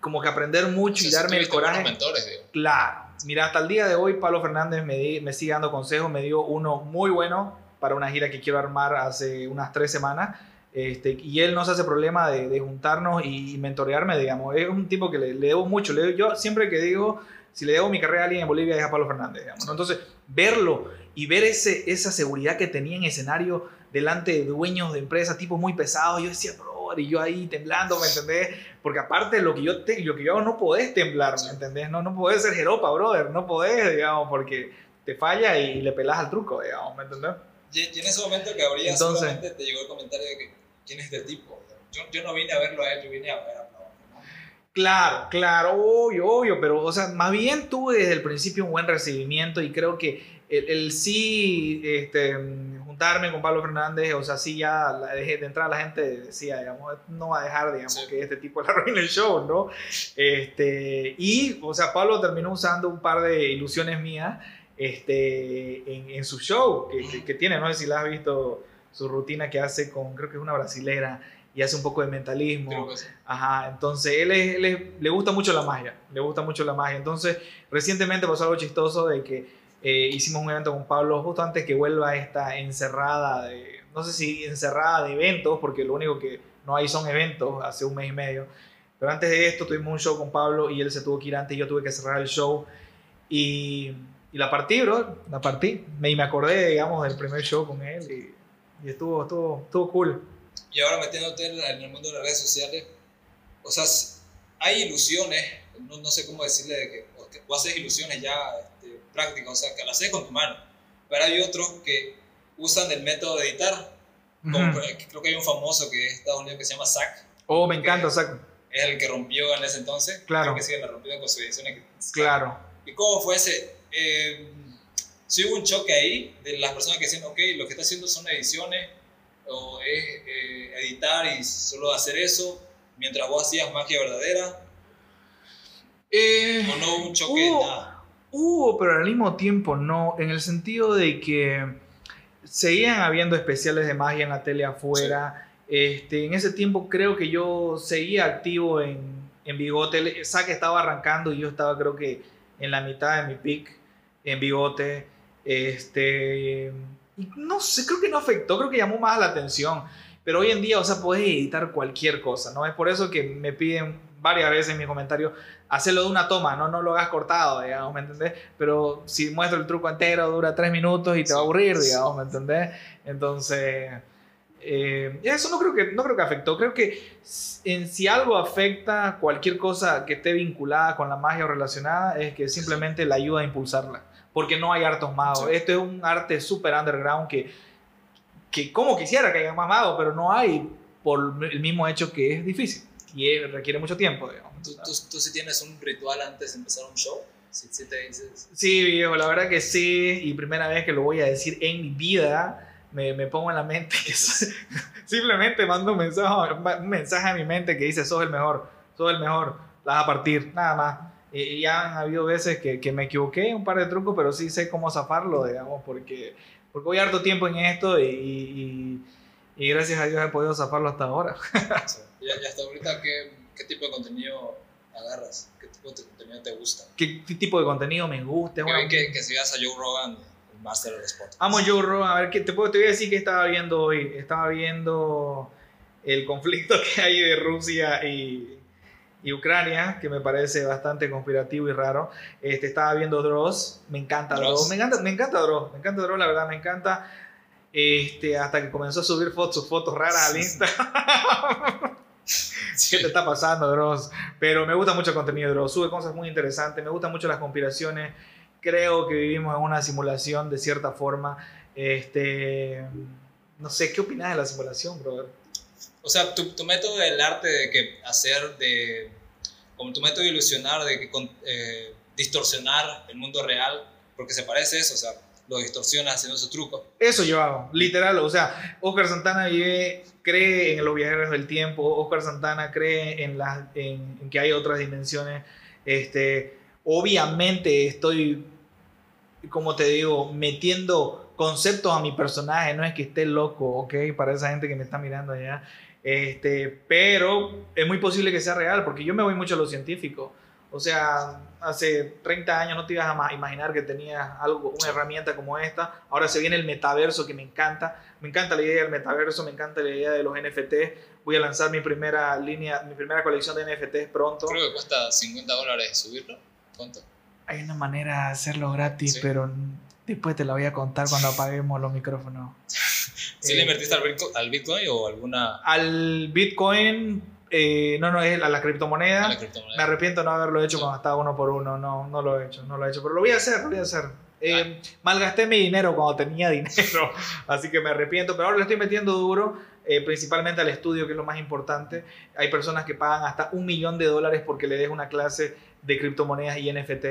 como que aprender mucho y darme el coraje. mentores, digo. Claro. Mira, hasta el día de hoy Pablo Fernández me, di- me sigue dando consejos, me dio uno muy bueno para una gira que quiero armar hace unas tres semanas. Este, y él no se hace problema de, de juntarnos y mentorearme, digamos. Es un tipo que le, le debo mucho. Le, yo siempre que digo, si le debo mi carrera a alguien en Bolivia es a Pablo Fernández, digamos. ¿no? Entonces, verlo y ver ese, esa seguridad que tenía en escenario delante de dueños de empresas, tipos muy pesados, yo decía, brother, y yo ahí temblando, ¿me entendés? Porque aparte lo que yo, te, lo que yo hago no podés temblar, ¿me entendés? No, no podés ser jeropa, brother, no podés, digamos, porque te falla y le pelás al truco, digamos, ¿me entendés? Y, en ese momento que abrías, Entonces- seguramente te llegó el comentario de que, ¿quién es este tipo? Yo, yo no vine a verlo a él, yo vine a ver a. Claro, claro, obvio, obvio, pero, o sea, más bien tuve desde el principio un buen recibimiento y creo que el, el sí este, juntarme con Pablo Fernández, o sea, sí ya la, de, de entrada la gente decía, digamos, no va a dejar, digamos, Sí. que este tipo *laughs* le arruine el show, ¿no? Este, y, o sea, Pablo terminó usando un par de ilusiones mías este, en, en su show que, que, que tiene, no sé si la has visto, su rutina que hace con, creo que es una brasilera, y hace un poco de mentalismo. Ajá, entonces él, es- él es- le gusta mucho la magia, le gusta mucho la magia. Entonces, recientemente pasó algo chistoso de que eh, hicimos un evento con Pablo justo antes que vuelva esta encerrada, de, no sé si encerrada de eventos, porque lo único que no hay son eventos hace un mes y medio. Pero antes de esto tuvimos un show con Pablo y él se tuvo que ir antes y yo tuve que cerrar el show. Y, y la partí, bro, la partí. Me, y me acordé, digamos, del primer show con él y, y estuvo, estuvo, estuvo cool. Y ahora metiéndote en el mundo de las redes sociales, o sea, hay ilusiones, no, no sé cómo decirle, de que, o que haces ilusiones ya este, prácticas, o sea, que las haces con tu mano. Pero hay otros que usan el método de editar, como Ujú. por- creo que hay un famoso que es Estados Unidos que se llama Zack, Oh, me encanta, Zac. es el que rompió en ese entonces. Claro. Creo que sigue la rompiendo con sus ediciones. Claro. ¿Y cómo fue ese? Eh, si hubo un choque ahí de las personas que decían, ok, lo que está haciendo son ediciones o es eh, editar y solo hacer eso mientras vos hacías magia verdadera Eh, o no hubo un choque, hubo, nada. hubo, pero al mismo tiempo no, en el sentido de que seguían habiendo especiales de magia en la tele afuera. Este, en ese tiempo creo que yo seguía activo en, en Bigote. Zack estaba arrancando y yo estaba creo que en la mitad de mi pick en Bigote. Este, no sé, creo que no afectó, creo que llamó más la atención. Pero hoy en día, o sea, puedes editar cualquier cosa, ¿no? Es por eso que me piden varias veces en mis comentarios hacerlo de una toma, no, no lo hagas cortado, digamos, ¿me entendés? Pero si muestro el truco entero, dura tres minutos y te va a aburrir, digamos, ¿me entendés? Entonces, eh, eso no creo, que, no creo que afectó. Creo que en, si algo afecta cualquier cosa que esté vinculada con la magia o relacionada, es que simplemente la ayuda a impulsarla. Porque no hay hartos magos. Sí. Esto es un arte súper underground que, que como quisiera que haya más magos, pero no hay por el mismo hecho que es difícil y requiere mucho tiempo, digamos. ¿Tú, tú, tú sí tienes un ritual antes de empezar un show? Si te dices... Sí, viejo, la verdad que sí, y primera vez que lo voy a decir en mi vida, me, me pongo en la mente que so- *laughs* simplemente mando un mensaje, un mensaje a mi mente que dice, sos el mejor, soy el mejor, la vas a partir, nada más. Y, ya han habido veces que, que, me equivoqué un par de trucos, pero sí sé cómo zafarlo, digamos, porque, porque voy harto tiempo en esto y, y, gracias a Dios he podido zafarlo hasta ahora. *laughs* ¿Y hasta ahorita qué, qué tipo de contenido agarras? ¿Qué tipo de contenido te gusta? ¿Qué, tipo de contenido me gusta? Que, que, que sigas a Joe Rogan, el máster del spot. Amo Joe Rogan. A ver, ¿qué te, puedo, te voy a decir que estaba viendo hoy. Estaba viendo el conflicto *laughs* que hay de Rusia y, y Ucrania, que me parece bastante conspirativo y raro. Este, estaba viendo Dross, me encanta Dross, me encanta, me encanta Dross, me encanta Dross, la verdad, me encanta. Este, hasta que comenzó a subir fotos, fotos raras al Instagram. *laughs* ¿Qué te está pasando, Dross? Pero me gusta mucho el contenido de Dross. Sube cosas muy interesantes. Me gustan mucho las conspiraciones. Creo que vivimos en una simulación de cierta forma. Este, no sé, ¿qué opinas de la simulación, brother? O sea, tu, tu método del arte de que hacer de. Como tu método de ilusionar, de que eh, distorsionar el mundo real, porque se parece eso, o sea, lo distorsiona haciendo su truco. Eso yo hago, literal. O sea, Oscar Santana cree en los viajeros del tiempo, Oscar Santana cree en, las, en, que hay otras dimensiones. Este, obviamente estoy, como te digo, metiendo conceptos a mi personaje, no es que esté loco, ¿ok? Para esa gente que me está mirando allá. Este, pero es muy posible que sea real, porque yo me voy mucho a lo científico. O sea, hace 30 años no te ibas a imaginar que tenías algo, una herramienta como esta. Ahora se viene el metaverso que me encanta. Me encanta la idea del metaverso, me encanta la idea de los NFT. Voy a lanzar mi primera línea, mi primera colección de NFTs pronto. Creo que cuesta 50 dólares subirlo. ¿Cuánto? Hay una manera de hacerlo gratis, pero después te la voy a contar cuando *laughs* apaguemos los micrófonos. *laughs* ¿Sí le invertiste al Bitcoin o alguna...? Al Bitcoin eh, no, no, es la, la, criptomoneda. Me arrepiento de no haberlo hecho cuando estaba uno por uno. No, no lo he hecho, no lo he hecho. Pero lo voy a hacer, lo voy a hacer. Eh, malgasté mi dinero cuando tenía *laughs* dinero, así que me arrepiento. Pero ahora le estoy metiendo duro, eh, principalmente al estudio, que es lo más importante. Hay personas que pagan hasta un millón de dólares porque le dejo una clase de criptomonedas y NFT.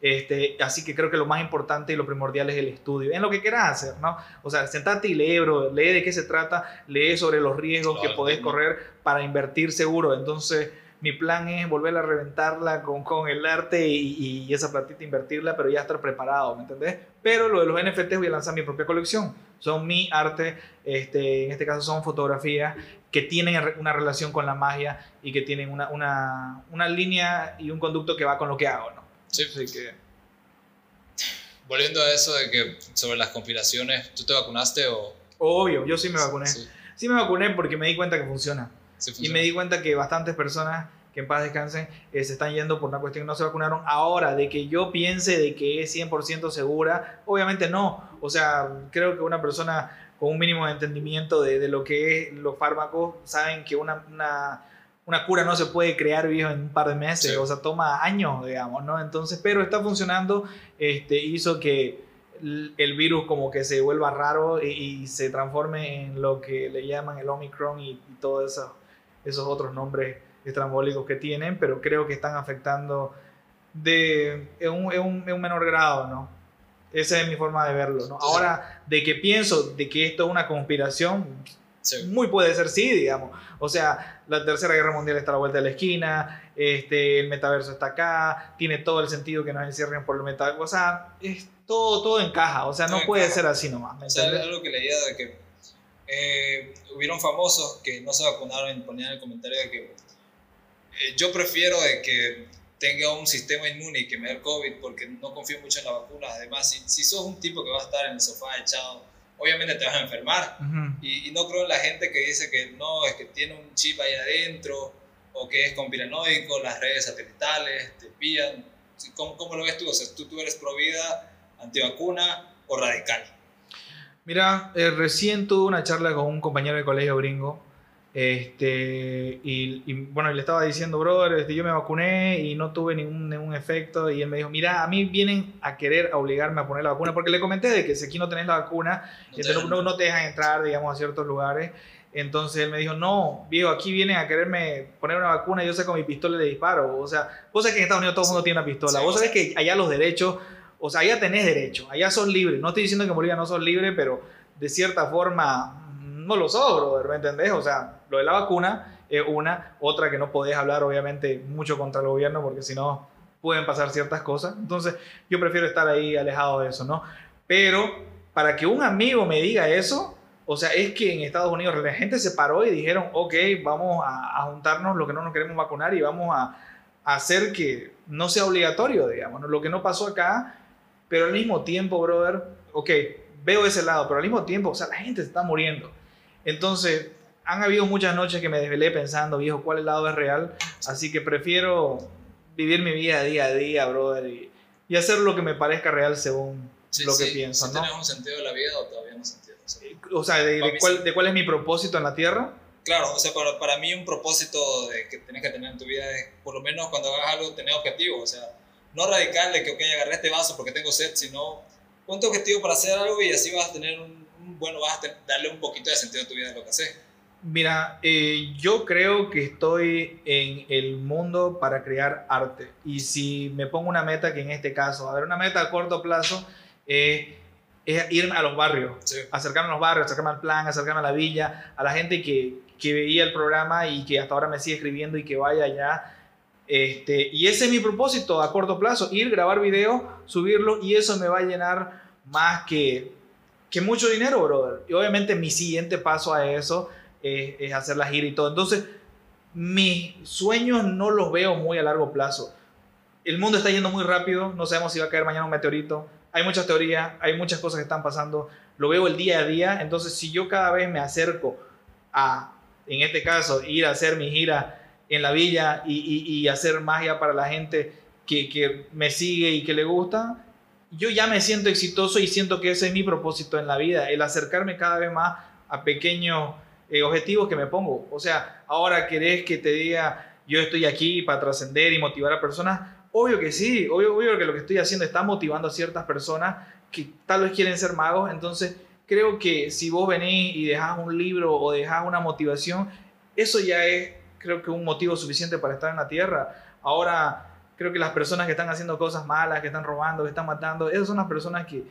Este, así que creo que lo más importante y lo primordial es el estudio, en lo que quieras hacer, ¿no? O sea, sentate y lee, bro, lee de qué se trata, lee sobre los riesgos que podés correr para invertir seguro. Entonces, mi plan es volver a reventarla con, con el arte y, y, esa platita invertirla, pero ya estar preparado, ¿me entendés? Pero lo de los NFTs voy a lanzar mi propia colección. Son mi arte, este, en este caso son fotografías que tienen una relación con la magia y que tienen una, una, una línea y un conducto que va con lo que hago, ¿no? Sí. Así que... Volviendo a eso de que sobre las conspiraciones, ¿tú te vacunaste o...? Obvio, yo sí me vacuné. Sí, me vacuné porque me di cuenta que funciona. y me di cuenta que bastantes personas que en paz descansen, eh, se están yendo por una cuestión que no se vacunaron. Ahora, de que yo piense de que es 100% segura, obviamente no. O sea, creo que una persona con un mínimo de entendimiento de, de lo que es los fármacos, saben que una, una, una, cura no se puede crear viejo en un par de meses, o sea, toma años, digamos, ¿no? Entonces, pero está funcionando, este, hizo que el virus como que se vuelva raro y, se transforme en lo que le llaman el Omicron y, todos esos, esos otros nombres estrambólicos que tienen, pero creo que están afectando de, en, un, en un menor grado, ¿no? Esa es mi forma de verlo, ¿no? Ahora, de que pienso de que esto es una conspiración, muy puede ser sí, digamos. O sea, la Tercera Guerra Mundial está a la vuelta de la esquina, este, el metaverso está acá, tiene todo el sentido que nos encierren por el metaverso. O sea, es, todo, todo encaja, o sea, no puede ser así nomás. o sea, algo que leía de que eh, hubieron famosos que no se vacunaron y ponían el comentario de que eh, yo prefiero de que tenga un sistema inmune y que me dé el COVID porque no confío mucho en la vacuna. Además, si, si sos un tipo que va a estar en el sofá echado, obviamente te vas a enfermar. y, no creo en la gente que dice que no, es que tiene un chip ahí adentro o que es conspiranoico, las redes satelitales te pillan. ¿Cómo, cómo lo ves tú? O sea, ¿tú, tú eres pro vida, antivacuna o radical? Mira, eh, recién tuve una charla con un compañero de colegio gringo este, y, bueno, le estaba diciendo, brother, este, yo me vacuné y no tuve ningún, ningún efecto. Y él me dijo, mira, a mí vienen a querer obligarme a poner la vacuna, porque le comenté de que si aquí no tenés la vacuna, no, te, no, no te dejan entrar, digamos, a ciertos lugares. Entonces él me dijo, no, viejo, aquí vienen a quererme poner una vacuna y yo saco mi pistola y le disparo. O sea, vos sabés que en Estados Unidos todo el mundo tiene una pistola. vos sabés que allá los derechos, o sea, allá tenés derecho, allá sos libre. No estoy diciendo que en Bolivia no sos libre, pero de cierta forma no lo sos, brother, ¿me entendés? O sea, lo de la vacuna es una. Otra que no podés hablar, obviamente, mucho contra el gobierno, porque si no, pueden pasar ciertas cosas. Entonces, yo prefiero estar ahí alejado de eso, ¿no? Pero para que un amigo me diga eso, o sea, es que en Estados Unidos la gente se paró y dijeron, ok, vamos a, juntarnos lo que no nos queremos vacunar y vamos a, hacer que no sea obligatorio, digamos, lo que no pasó acá, pero al mismo tiempo, brother, ok, veo ese lado, pero al mismo tiempo, o sea, la gente se está muriendo. Entonces, han habido muchas noches que me desvelé pensando, viejo, cuál lado es real, así que prefiero vivir mi vida día a día, brother, y, y hacer lo que me parezca real según lo que pienso, ¿no? ¿Tienes un sentido de la vida o todavía no sentido? O sea, de, cuál, de, cuál, es mi propósito en la Tierra? Claro, o sea, para, para mí un propósito de que tienes que tener en tu vida es, por lo menos cuando hagas algo, tener objetivo, o sea, no radical de que, ok, agarré este vaso porque tengo sed, sino ponte objetivo para hacer algo y así vas a tener un, bueno, vas a darle un poquito de sentido a tu vida de lo que haces. Mira, eh, yo creo que estoy en el mundo para crear arte. Y si me pongo una meta, que en este caso, a ver, una meta a corto plazo, eh, es irme a los barrios, acercarme a los barrios, acercarme al plan, acercarme a la villa, a la gente que, que veía el programa y que hasta ahora me sigue escribiendo y que vaya allá. Este, y ese es mi propósito a corto plazo, ir, grabar videos, subirlo y eso me va a llenar más que, que mucho dinero, brother. Y obviamente mi siguiente paso a eso es, es hacer la gira y todo. Entonces, mis sueños no los veo muy a largo plazo. El mundo está yendo muy rápido, no sabemos si va a caer mañana un meteorito, hay muchas teorías, hay muchas cosas que están pasando, lo veo el día a día, entonces si yo cada vez me acerco a, en este caso, ir a hacer mi gira en la villa y, y, hacer magia para la gente que, que, me sigue y que le gusta, yo ya me siento exitoso y siento que ese es mi propósito en la vida, el acercarme cada vez más a pequeños eh, objetivos que me pongo. O sea, ahora querés que te diga, yo estoy aquí para trascender y motivar a personas, Obvio que sí, obvio, obvio que lo que estoy haciendo está motivando a ciertas personas que tal vez quieren ser magos, entonces creo que si vos venís y dejás un libro o dejás una motivación, eso ya es, creo que un motivo suficiente para estar en la tierra. Ahora, creo que las personas que están haciendo cosas malas, que están robando, que están matando, esas son las personas que,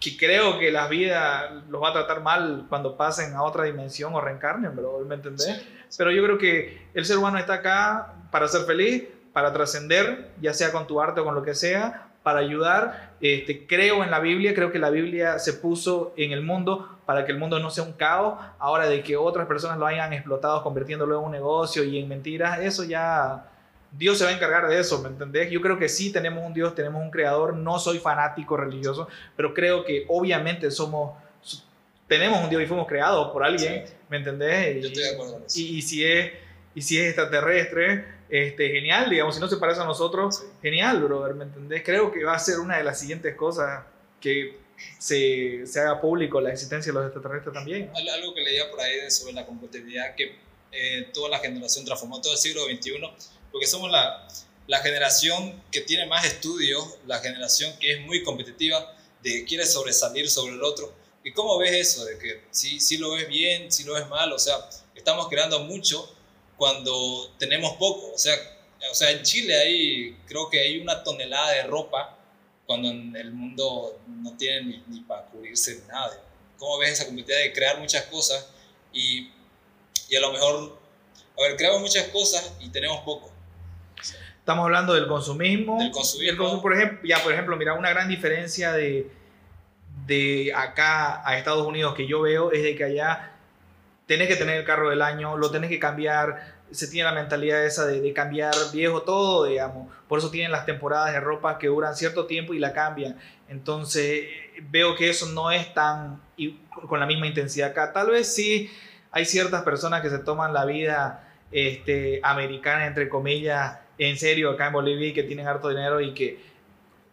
que creo que la vida los va a tratar mal cuando pasen a otra dimensión o reencarnen, ¿me entendés? Pero yo creo que el ser humano está acá para ser feliz, para trascender, ya sea con tu arte o con lo que sea, para ayudar. Este, creo en la Biblia, creo que la Biblia se puso en el mundo para que el mundo no sea un caos. Ahora de que otras personas lo hayan explotado convirtiéndolo en un negocio y en mentiras, eso ya Dios se va a encargar de eso, ¿me entendés? Yo creo que sí tenemos un Dios, tenemos un creador, no soy fanático religioso, pero creo que obviamente somos tenemos un Dios y fuimos creados por alguien, ¿me entendés? Yo estoy de acuerdo con eso. Y, y, si es y si es extraterrestre, este, genial, digamos, si no se parece a nosotros, genial, brother, ¿me entendés? Creo que va a ser una de las siguientes cosas que se, se haga público la existencia de los extraterrestres también. Algo que leía por ahí sobre la competitividad que eh, toda la generación transformó todo el siglo XXI, porque somos la, la generación que tiene más estudios, la generación que es muy competitiva, de que quiere sobresalir sobre el otro. ¿Y cómo ves eso? De que si, si lo ves bien, si lo ves mal, o sea, estamos creando mucho cuando tenemos poco. O sea, o sea, en Chile hay, creo que hay una tonelada de ropa cuando en el mundo no tiene ni, para cubrirse nada. ¿Cómo ves esa competitividad de crear muchas cosas y, y a lo mejor, a ver, creamos muchas cosas y tenemos poco? Estamos hablando del consumismo. Del consumismo. por ejemplo, ya, por ejemplo, mira, una gran diferencia de, de acá a Estados Unidos que yo veo es de que allá tenés que tener el carro del año, lo tenés que cambiar, se tiene la mentalidad esa de, cambiar viejo todo, digamos. Por eso tienen las temporadas de ropa que duran cierto tiempo y la cambian. Entonces veo que eso no es tan con la misma intensidad acá. Tal vez sí hay ciertas personas que se toman la vida este, americana, entre comillas, en serio acá en Bolivia y que tienen harto dinero y que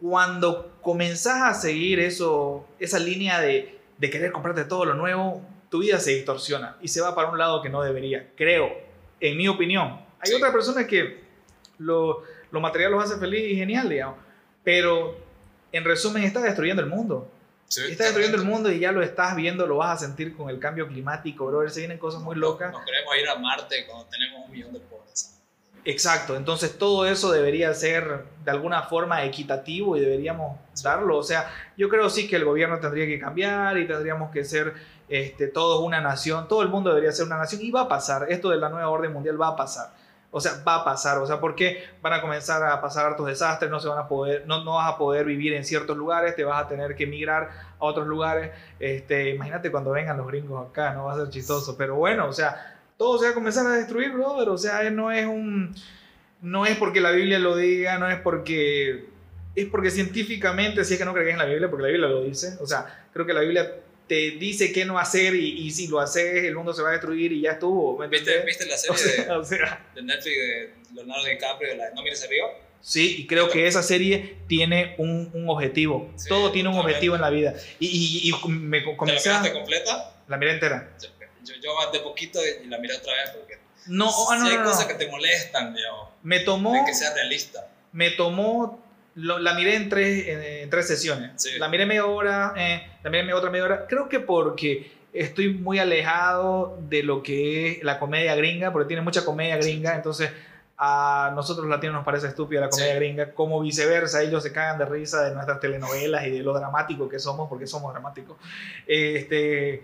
cuando comenzás a seguir eso, esa línea de, de querer comprarte todo lo nuevo, tu vida se distorsiona y se va para un lado que no debería, creo, en mi opinión. Hay otras personas que lo, lo material los hace feliz y genial, digamos, pero en resumen está destruyendo el mundo. está destruyendo el mundo y ya lo estás viendo, lo vas a sentir con el cambio climático, bro. Se vienen cosas muy locas. No queremos ir a Marte cuando tenemos un millón de pobres. Exacto, entonces todo eso debería ser de alguna forma equitativo y deberíamos darlo. O sea, yo creo sí que el gobierno tendría que cambiar y tendríamos que ser este, todos una nación, todo el mundo debería ser una nación y va a pasar, esto de la nueva orden mundial va a pasar. O sea, va a pasar, o sea, porque van a comenzar a pasar hartos desastres, no se van a poder, no, no vas a poder vivir en ciertos lugares, te vas a tener que emigrar a otros lugares. Este, imagínate cuando vengan los gringos acá, no va a ser chistoso, pero bueno, o sea, todo se va a comenzar a destruir, brother. O sea, no es un. No es porque la Biblia lo diga, no es porque. Es porque científicamente, si es que no crees en la Biblia, porque la Biblia lo dice. O sea, creo que la Biblia te dice qué no hacer y, y si lo haces, el mundo se va a destruir y ya estuvo. ¿Viste, ¿Viste, la serie o sea, *laughs* o sea, de, Netflix de Leonardo DiCaprio, la No mires arriba? Sí, y creo que esa serie tiene un, un objetivo. Sí, Todo tiene un objetivo en la vida. Y, y, y me comencé. ¿La miraste completa? La miré entera. Sí yo, yo de poquito y la miré otra vez porque no, si no, hay no, cosas no. que te molestan, digamos, Me tomó, de que sea realista. me tomó, lo- la miré en tres, en, en tres sesiones. Sí. La miré media hora, eh, la miré otra media hora. Creo que porque estoy muy alejado de lo que es la comedia gringa, porque tiene mucha comedia gringa, entonces a nosotros latinos nos parece estúpida la comedia Sí. gringa, como viceversa, ellos se cagan de risa de nuestras telenovelas y de lo dramático que somos, porque somos dramáticos. Este,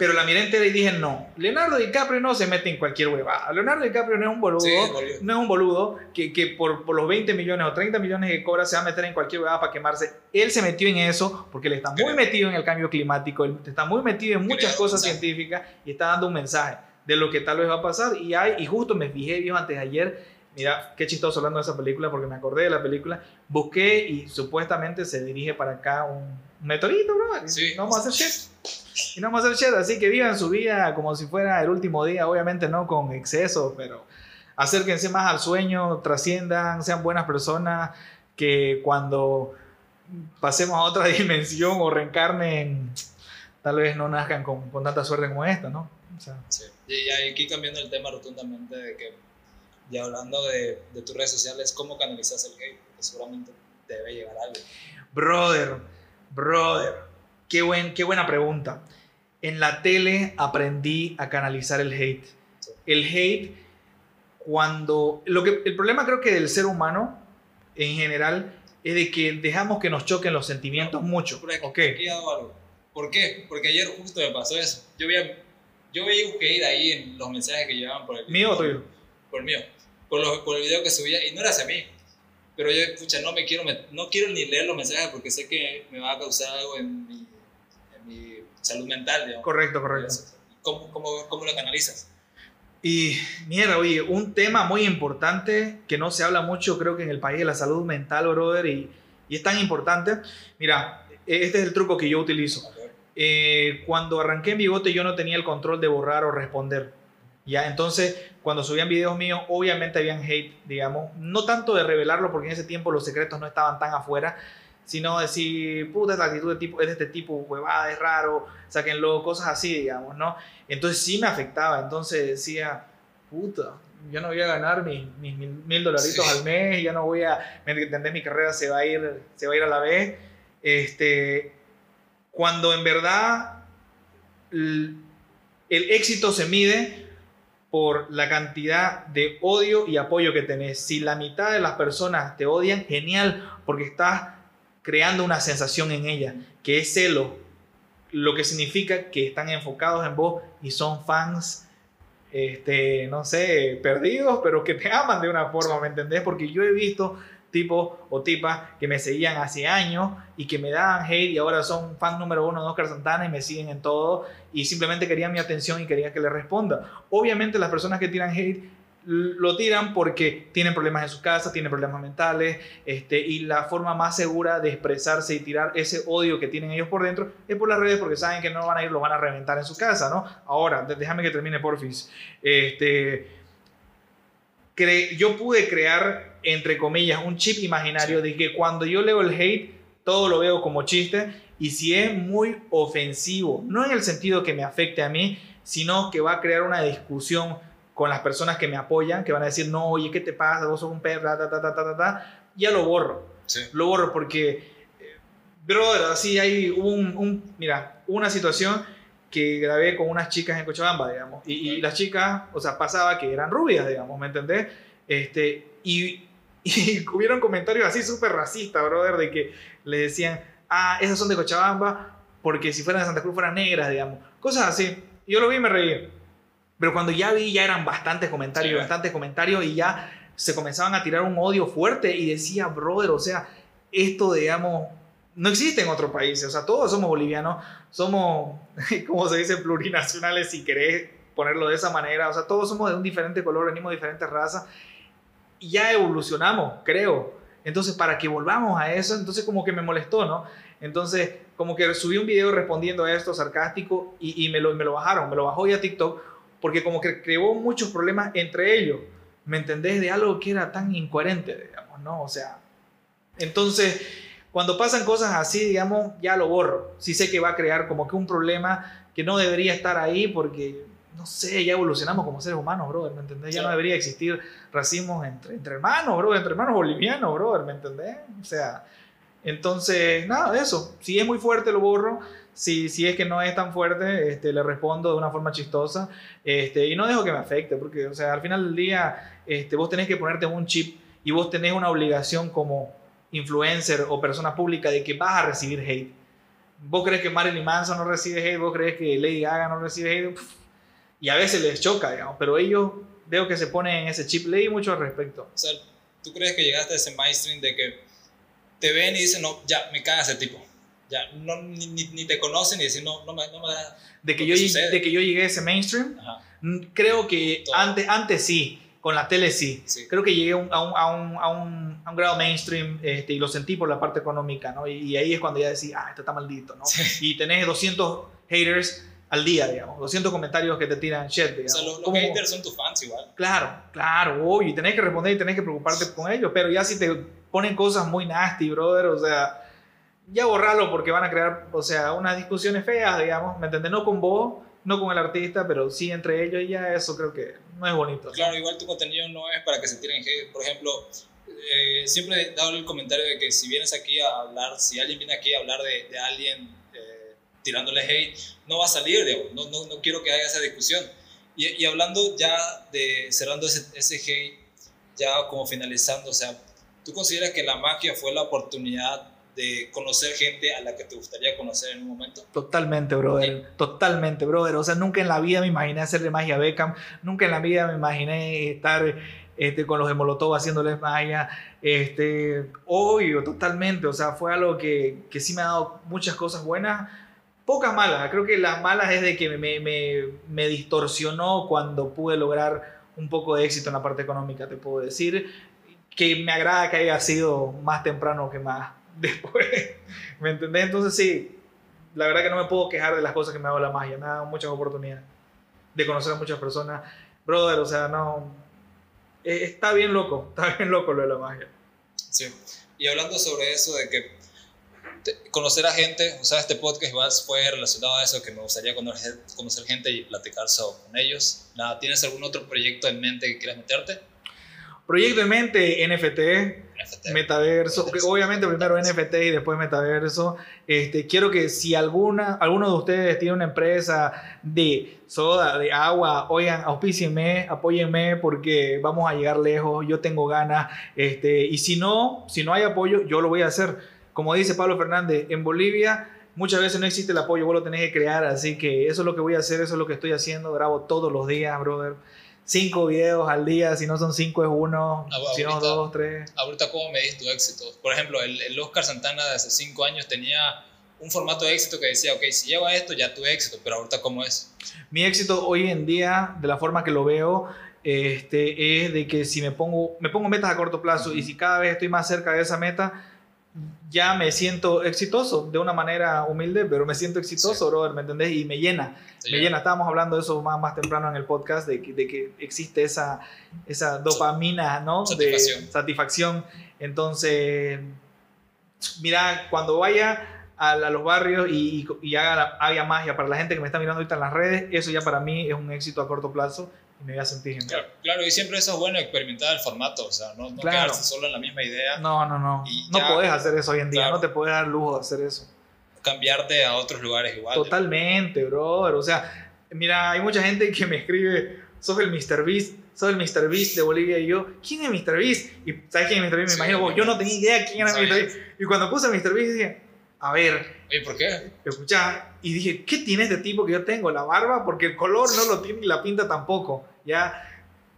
pero la miré entera y dije, no, Leonardo DiCaprio no se mete en cualquier huevada. Leonardo DiCaprio no es un boludo, Sí, no es un boludo que, que por, por los 20 millones o 30 millones que cobra se va a meter en cualquier huevada para quemarse. Él se metió en eso porque él está muy Creo. metido en el cambio climático, él está muy metido en muchas Creo, cosas científicas y está dando un mensaje de lo que tal vez va a pasar. Y, hay, y justo me fijé, viejo, antes de ayer, mira, qué chistoso hablando de esa película porque me acordé de la película, busqué y supuestamente se dirige para acá un, un meteorito, bro. Sí. No vamos a hacer shit. Y no hacer shit, así que vivan su vida como si fuera el último día, obviamente no con exceso, pero acérquense más al sueño, trasciendan, sean buenas personas, que cuando pasemos a otra *laughs* dimensión o reencarnen, tal vez no nazcan con, con tanta suerte como esta, ¿no? O sea, Sí. Y, y aquí cambiando el tema rotundamente de que, ya hablando de, de tus redes sociales, ¿cómo canalizas el hate? Porque seguramente te debe llegar algo. brother, brother, qué, buen, qué buena pregunta. En la tele aprendí a canalizar el hate. El hate, cuando... Lo que, el problema creo que del ser humano, en general, es de que dejamos que nos choquen los sentimientos mucho. Por aquí, ¿ok? aquí algo. ¿Por qué? Porque ayer justo me pasó eso. Yo veía, yo veía un hate ahí en los mensajes que llevaban por el ¿Mío o tuyo? Por el mío. Por, los- por el video que subía y no era hacia mí. Pero yo, pucha, no me quiero, no quiero ni leer los mensajes porque sé que me va a causar algo en mi, mi salud mental, digamos. Correcto, correcto. ¿Cómo, cómo, cómo lo canalizas? Y mira, oye, un tema muy importante que no se habla mucho, creo que en el país de la salud mental, brother, y, y es tan importante. Mira, este es el truco que yo utilizo. Eh, cuando arranqué en Bigote yo no tenía el control de borrar o responder. Ya, entonces cuando subían videos míos, obviamente habían hate, digamos, no tanto de revelarlo porque en ese tiempo los secretos no estaban tan afuera, sino decir, puta, esta actitud de, tipo, es de este tipo, huevada, es raro, sáquenlo, cosas así, digamos, ¿no? Entonces sí me afectaba, entonces decía, puta, yo no voy a ganar mis, mis mil, mil dolaritos Sí. al mes, ya no voy a, ¿me entendés? Mi carrera se va a ir, se va a ir a la vez. Este, cuando en verdad l- el éxito se mide por la cantidad de odio y apoyo que tenés. Si la mitad de las personas te odian, genial, porque estás creando una sensación en ella, que es celo, lo que significa que están enfocados en vos y son fans, este, no sé, perdidos, pero que te *laughs* aman de una forma, ¿me entendés? Porque yo he visto tipos o tipas que me seguían hace años y que me daban hate y ahora son fan número uno de Oscar Santana y me siguen en todo y simplemente querían mi atención y querían que le responda. Obviamente las personas que tiran hate lo tiran porque tienen problemas en su casa, tienen problemas mentales, este, y la forma más segura de expresarse y tirar ese odio que tienen ellos por dentro es por las redes porque saben que no van a ir, lo van a reventar en su casa, ¿no? Ahora, déjame que termine, porfis. Este, cre- yo pude crear, entre comillas, un chip imaginario de que cuando yo leo el hate, todo lo veo como chiste, y si es muy ofensivo, no en el sentido que me afecte a mí, sino que va a crear una discusión con las personas que me apoyan, que van a decir, no, oye, ¿qué te pasa? Vos sos un perro, ta, ta, ta, ta, ta, ta", ya lo borro. Sí. Lo borro porque, eh, brother, así hay un, un- mira, una situación que grabé con unas chicas en Cochabamba, digamos. Y, y las chicas, o sea, pasaba que eran rubias, digamos, ¿me entendés? Este, y, *laughs* y hubieron comentarios así súper racistas, brother, de que le decían, ah, esas son de Cochabamba, porque si fueran de Santa Cruz fueran negras, digamos. Cosas así. Y yo lo vi y me reí. Pero cuando ya vi, ya eran bastantes comentarios, Sí. bastantes comentarios, y ya se comenzaban a tirar un odio fuerte y decía, brother, o sea, esto, digamos, no existe en otro país. O sea, todos somos bolivianos, somos, *laughs* como se dice, plurinacionales, si querés ponerlo de esa manera. O sea, todos somos de un diferente color, venimos de diferentes razas. Y ya evolucionamos, creo. Entonces, para que volvamos a eso, entonces como que me molestó, ¿no? Entonces, como que subí un video respondiendo a esto sarcástico y, y me, lo, me lo bajaron, me lo bajó ya TikTok, porque como que creó muchos problemas entre ellos. ¿Me entendés? De algo que era tan incoherente, digamos, ¿no? O sea, entonces, cuando pasan cosas así, digamos, ya lo borro. Si sé que va a crear como que un problema que no debería estar ahí porque, no sé, ya evolucionamos como seres humanos, brother, ¿me entendés? Ya no debería existir racismo entre, entre hermanos, brother, entre hermanos bolivianos, brother, ¿me entendés? O sea, entonces, nada de eso. Si es muy fuerte, lo borro. Si, si es que no es tan fuerte, este, le respondo de una forma chistosa. Este, y no dejo que me afecte, porque, o sea, al final del día, este, vos tenés que ponerte un chip y vos tenés una obligación como influencer o persona pública de que vas a recibir hate. ¿Vos crees que Marilyn Manson no recibe hate? ¿Vos crees que Lady Gaga no recibe hate? Y a veces les choca, digamos, pero ellos veo que se ponen en ese chip. Leí mucho al respecto. O sea, ¿tú crees que llegaste a ese mainstream de que te ven y dicen, no, ya, me caga ese tipo? Ya, no, ni, ni, te conocen y dicen, no, no me, no me da... De que, yo, que de que yo llegué a ese mainstream, Ajá, creo que Todo. antes, antes sí, con la tele sí. sí. Creo que llegué a un, a un, a un, a un, grado mainstream este, y lo sentí por la parte económica, ¿no? Y, y ahí es cuando ya decía, ah, esto está maldito, ¿no? Sí. Y tenés 200 haters al día, digamos, 200 comentarios que te tiran shit, O digamos. sea, los, los haters son tus fans igual. Claro, claro, obvio, y tenés que responder y tenés que preocuparte con ellos, pero ya si te ponen cosas muy nasty, brother, o sea, ya borralo porque van a crear, o sea, unas discusiones feas, digamos, ¿me entendés? No con vos, no con el artista, pero sí entre ellos y ya eso creo que no es bonito. Claro, igual tu contenido no es para que se tiren hate. Por ejemplo, eh, siempre he dado el comentario de que si vienes aquí a hablar, si alguien viene aquí a hablar de, de alguien eh, tirándole hate, no va a salir, digamos. No, no, no quiero que haya esa discusión. Y, y hablando ya de, cerrando ese, ese hate, ya como finalizando, o sea, ¿tú consideras que la magia fue la oportunidad de conocer gente a la que te gustaría conocer en un momento? Totalmente, brother. Totalmente, brother. O sea, nunca en la vida me imaginé hacerle magia a Beckham. Nunca en la vida me imaginé estar este, con los de Molotov haciéndoles magia. Este, obvio, totalmente. O sea, fue algo que, que sí me ha dado muchas cosas buenas. Pocas malas. Creo que las malas es de que me, me, me distorsionó cuando pude lograr un poco de éxito en la parte económica, te puedo decir. Que me agrada que haya sido más temprano que más *laughs* después. ¿Me entendés? Entonces sí, la verdad que no me puedo quejar de las cosas que me ha dado la magia. Me ha dado muchas oportunidades de conocer a muchas personas. Brother, o sea, no. eh, Está bien loco, *laughs* está bien loco lo de la magia. Sí. Y hablando sobre eso de que conocer a gente, o sea, este podcast fue relacionado a eso, que me gustaría conocer, conocer gente y platicar so- con ellos. Nada, ¿Tienes algún otro proyecto en mente que quieras meterte? Proyecto en mente, NFT, NFT. metaverso. Metaverso. Obviamente primero NFT y después metaverso. Este, quiero que si alguna, alguno de ustedes tiene una empresa de soda, de agua, oigan, auspícienme, apóyenme porque vamos a llegar lejos. Yo tengo ganas. Este, y si no, si no hay apoyo, yo lo voy a hacer. Como dice Pablo Fernández, en Bolivia muchas veces no existe el apoyo, vos lo tenés que crear. Así que eso es lo que voy a hacer, eso es lo que estoy haciendo. Grabo todos los días, brother. Cinco videos al día, si no son cinco es uno, Ah, si no dos, tres. Ahorita, ¿cómo medís tu éxito? Por ejemplo, el, el Oscar Santana de hace cinco años tenía un formato de éxito que decía, ok, si lleva esto, ya tuve éxito, pero ahorita, ¿cómo es? Mi éxito hoy en día, de la forma que lo veo, este, es de que si me pongo, me pongo metas a corto plazo y si cada vez estoy más cerca de esa meta, ya me siento exitoso de una manera humilde, pero me siento exitoso, Sí. brother, ¿me entendés? Y me llena, ¿Te me llena. Estábamos hablando de eso más, más temprano en el podcast, de que, de que existe esa, esa dopamina, ¿no? Satisfacción. De satisfacción. Entonces, mira, cuando vaya a, a los barrios y, haga, haga magia para la gente que me está mirando ahorita en las redes, eso ya para mí es un éxito a corto plazo y me voy a sentir genial. Claro, claro, y siempre eso es bueno experimentar el formato, o sea, no, no Claro. quedarse solo en la misma idea. No, no, no. Y No ya- podés hacer eso hoy en día, Claro. no te puedes dar lujo de hacer eso. cambiarte a otros lugares igual. Totalmente, brother. O sea, mira, hay mucha gente que me escribe, sos el Mr. Beast, sos el Mr. Beast de Bolivia y yo, ¿quién es Mr. Beast? Y ¿sabes quién es Mr. Beast? Me Sí, imagino, vos, yo no tenía idea quién era no Mr. Beast. Y cuando puse Mr. Beast dije, a ver, ¿Y por qué? escuchá, y dije, ¿qué tiene este tipo que yo tengo? La barba, porque el color no lo tiene y la pinta tampoco, ¿ya?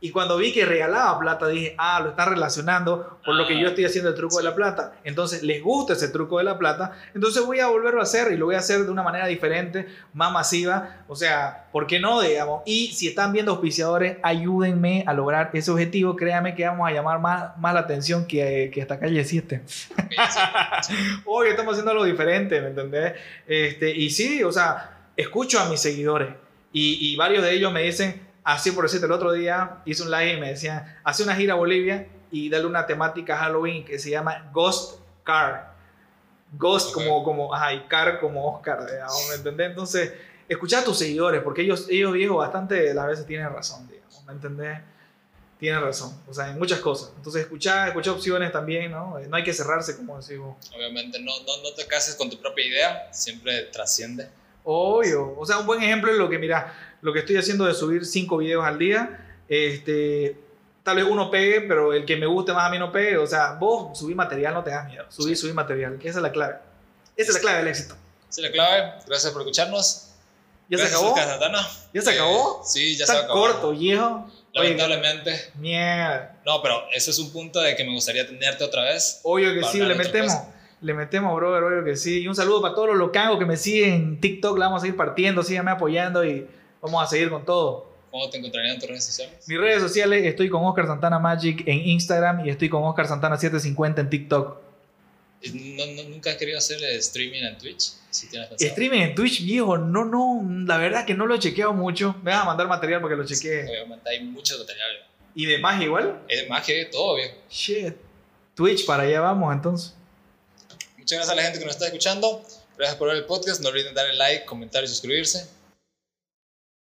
Y cuando vi que regalaba plata, dije, ah, lo están relacionando por lo que yo estoy haciendo el truco de la plata. Entonces, les gusta ese truco de la plata. Entonces, voy a volverlo a hacer y lo voy a hacer de una manera diferente, más masiva. O sea, ¿por qué no, digamos? Y si están viendo auspiciadores, ayúdenme a lograr ese objetivo. Créanme que vamos a llamar más, más la atención que, que hasta calle 7. Hoy *laughs* estamos haciendo algo diferente, ¿me entendés? Este, y sí, o sea, escucho a mis seguidores y, y varios de ellos me dicen, así por decirte, el otro día hice un live y me decían, hace una gira a Bolivia y dale una temática Halloween que se llama Ghost Car. Ghost como, como, ajá, y Car como Oscar, digamos, ¿me entendés? Entonces, escucha a tus seguidores, porque ellos, ellos viejos, bastante de las veces tienen razón, digamos, ¿me entendés? Tienen razón, o sea, en muchas cosas. Entonces, escucha, escucha opciones también, ¿no? No hay que cerrarse, como decimos. Obviamente no, no, no te cases con tu propia idea, siempre trasciende. Obvio. O sea, un buen ejemplo es lo que, mira, lo que estoy haciendo de subir cinco videos al día. Este, tal vez uno pegue, pero el que me guste más a mí no pegue. O sea, vos subí material, no tengas miedo. Subí, subí material. Esa es la clave. Esa es la clave del éxito. Esa es la clave. Gracias por escucharnos. ¿Ya se Gracias, acabó? Oscar Santana. ¿Ya se Eh, acabó? sí, ya se Está acabó. corto, viejo. Lamentablemente. mierda. No, pero ese es un punto de que me gustaría tenerte otra vez. Obvio que sí, le metemos. Le metemos, brother, obvio que sí. Y un saludo para todos los locangos que me siguen en TikTok. La vamos a seguir partiendo, síganme apoyando y vamos a seguir con todo. ¿Cómo te encontrarían en tus redes sociales? Mis redes sociales, estoy con Oscar Santana Magic en Instagram y estoy con Oscar Santana 750 en TikTok. ¿No, no- nunca has querido hacer streaming en Twitch? Si. Streaming en Twitch, viejo, no, no, la verdad que no lo he chequeado mucho. Me vas a mandar material porque lo chequeé. Obviamente hay mucho material. ¿Y de más igual? Es magia, todo bien. Shit. Twitch, para allá vamos entonces. Muchas gracias a la gente que nos está escuchando. Gracias por ver el podcast. No olviden darle like, comentar y suscribirse.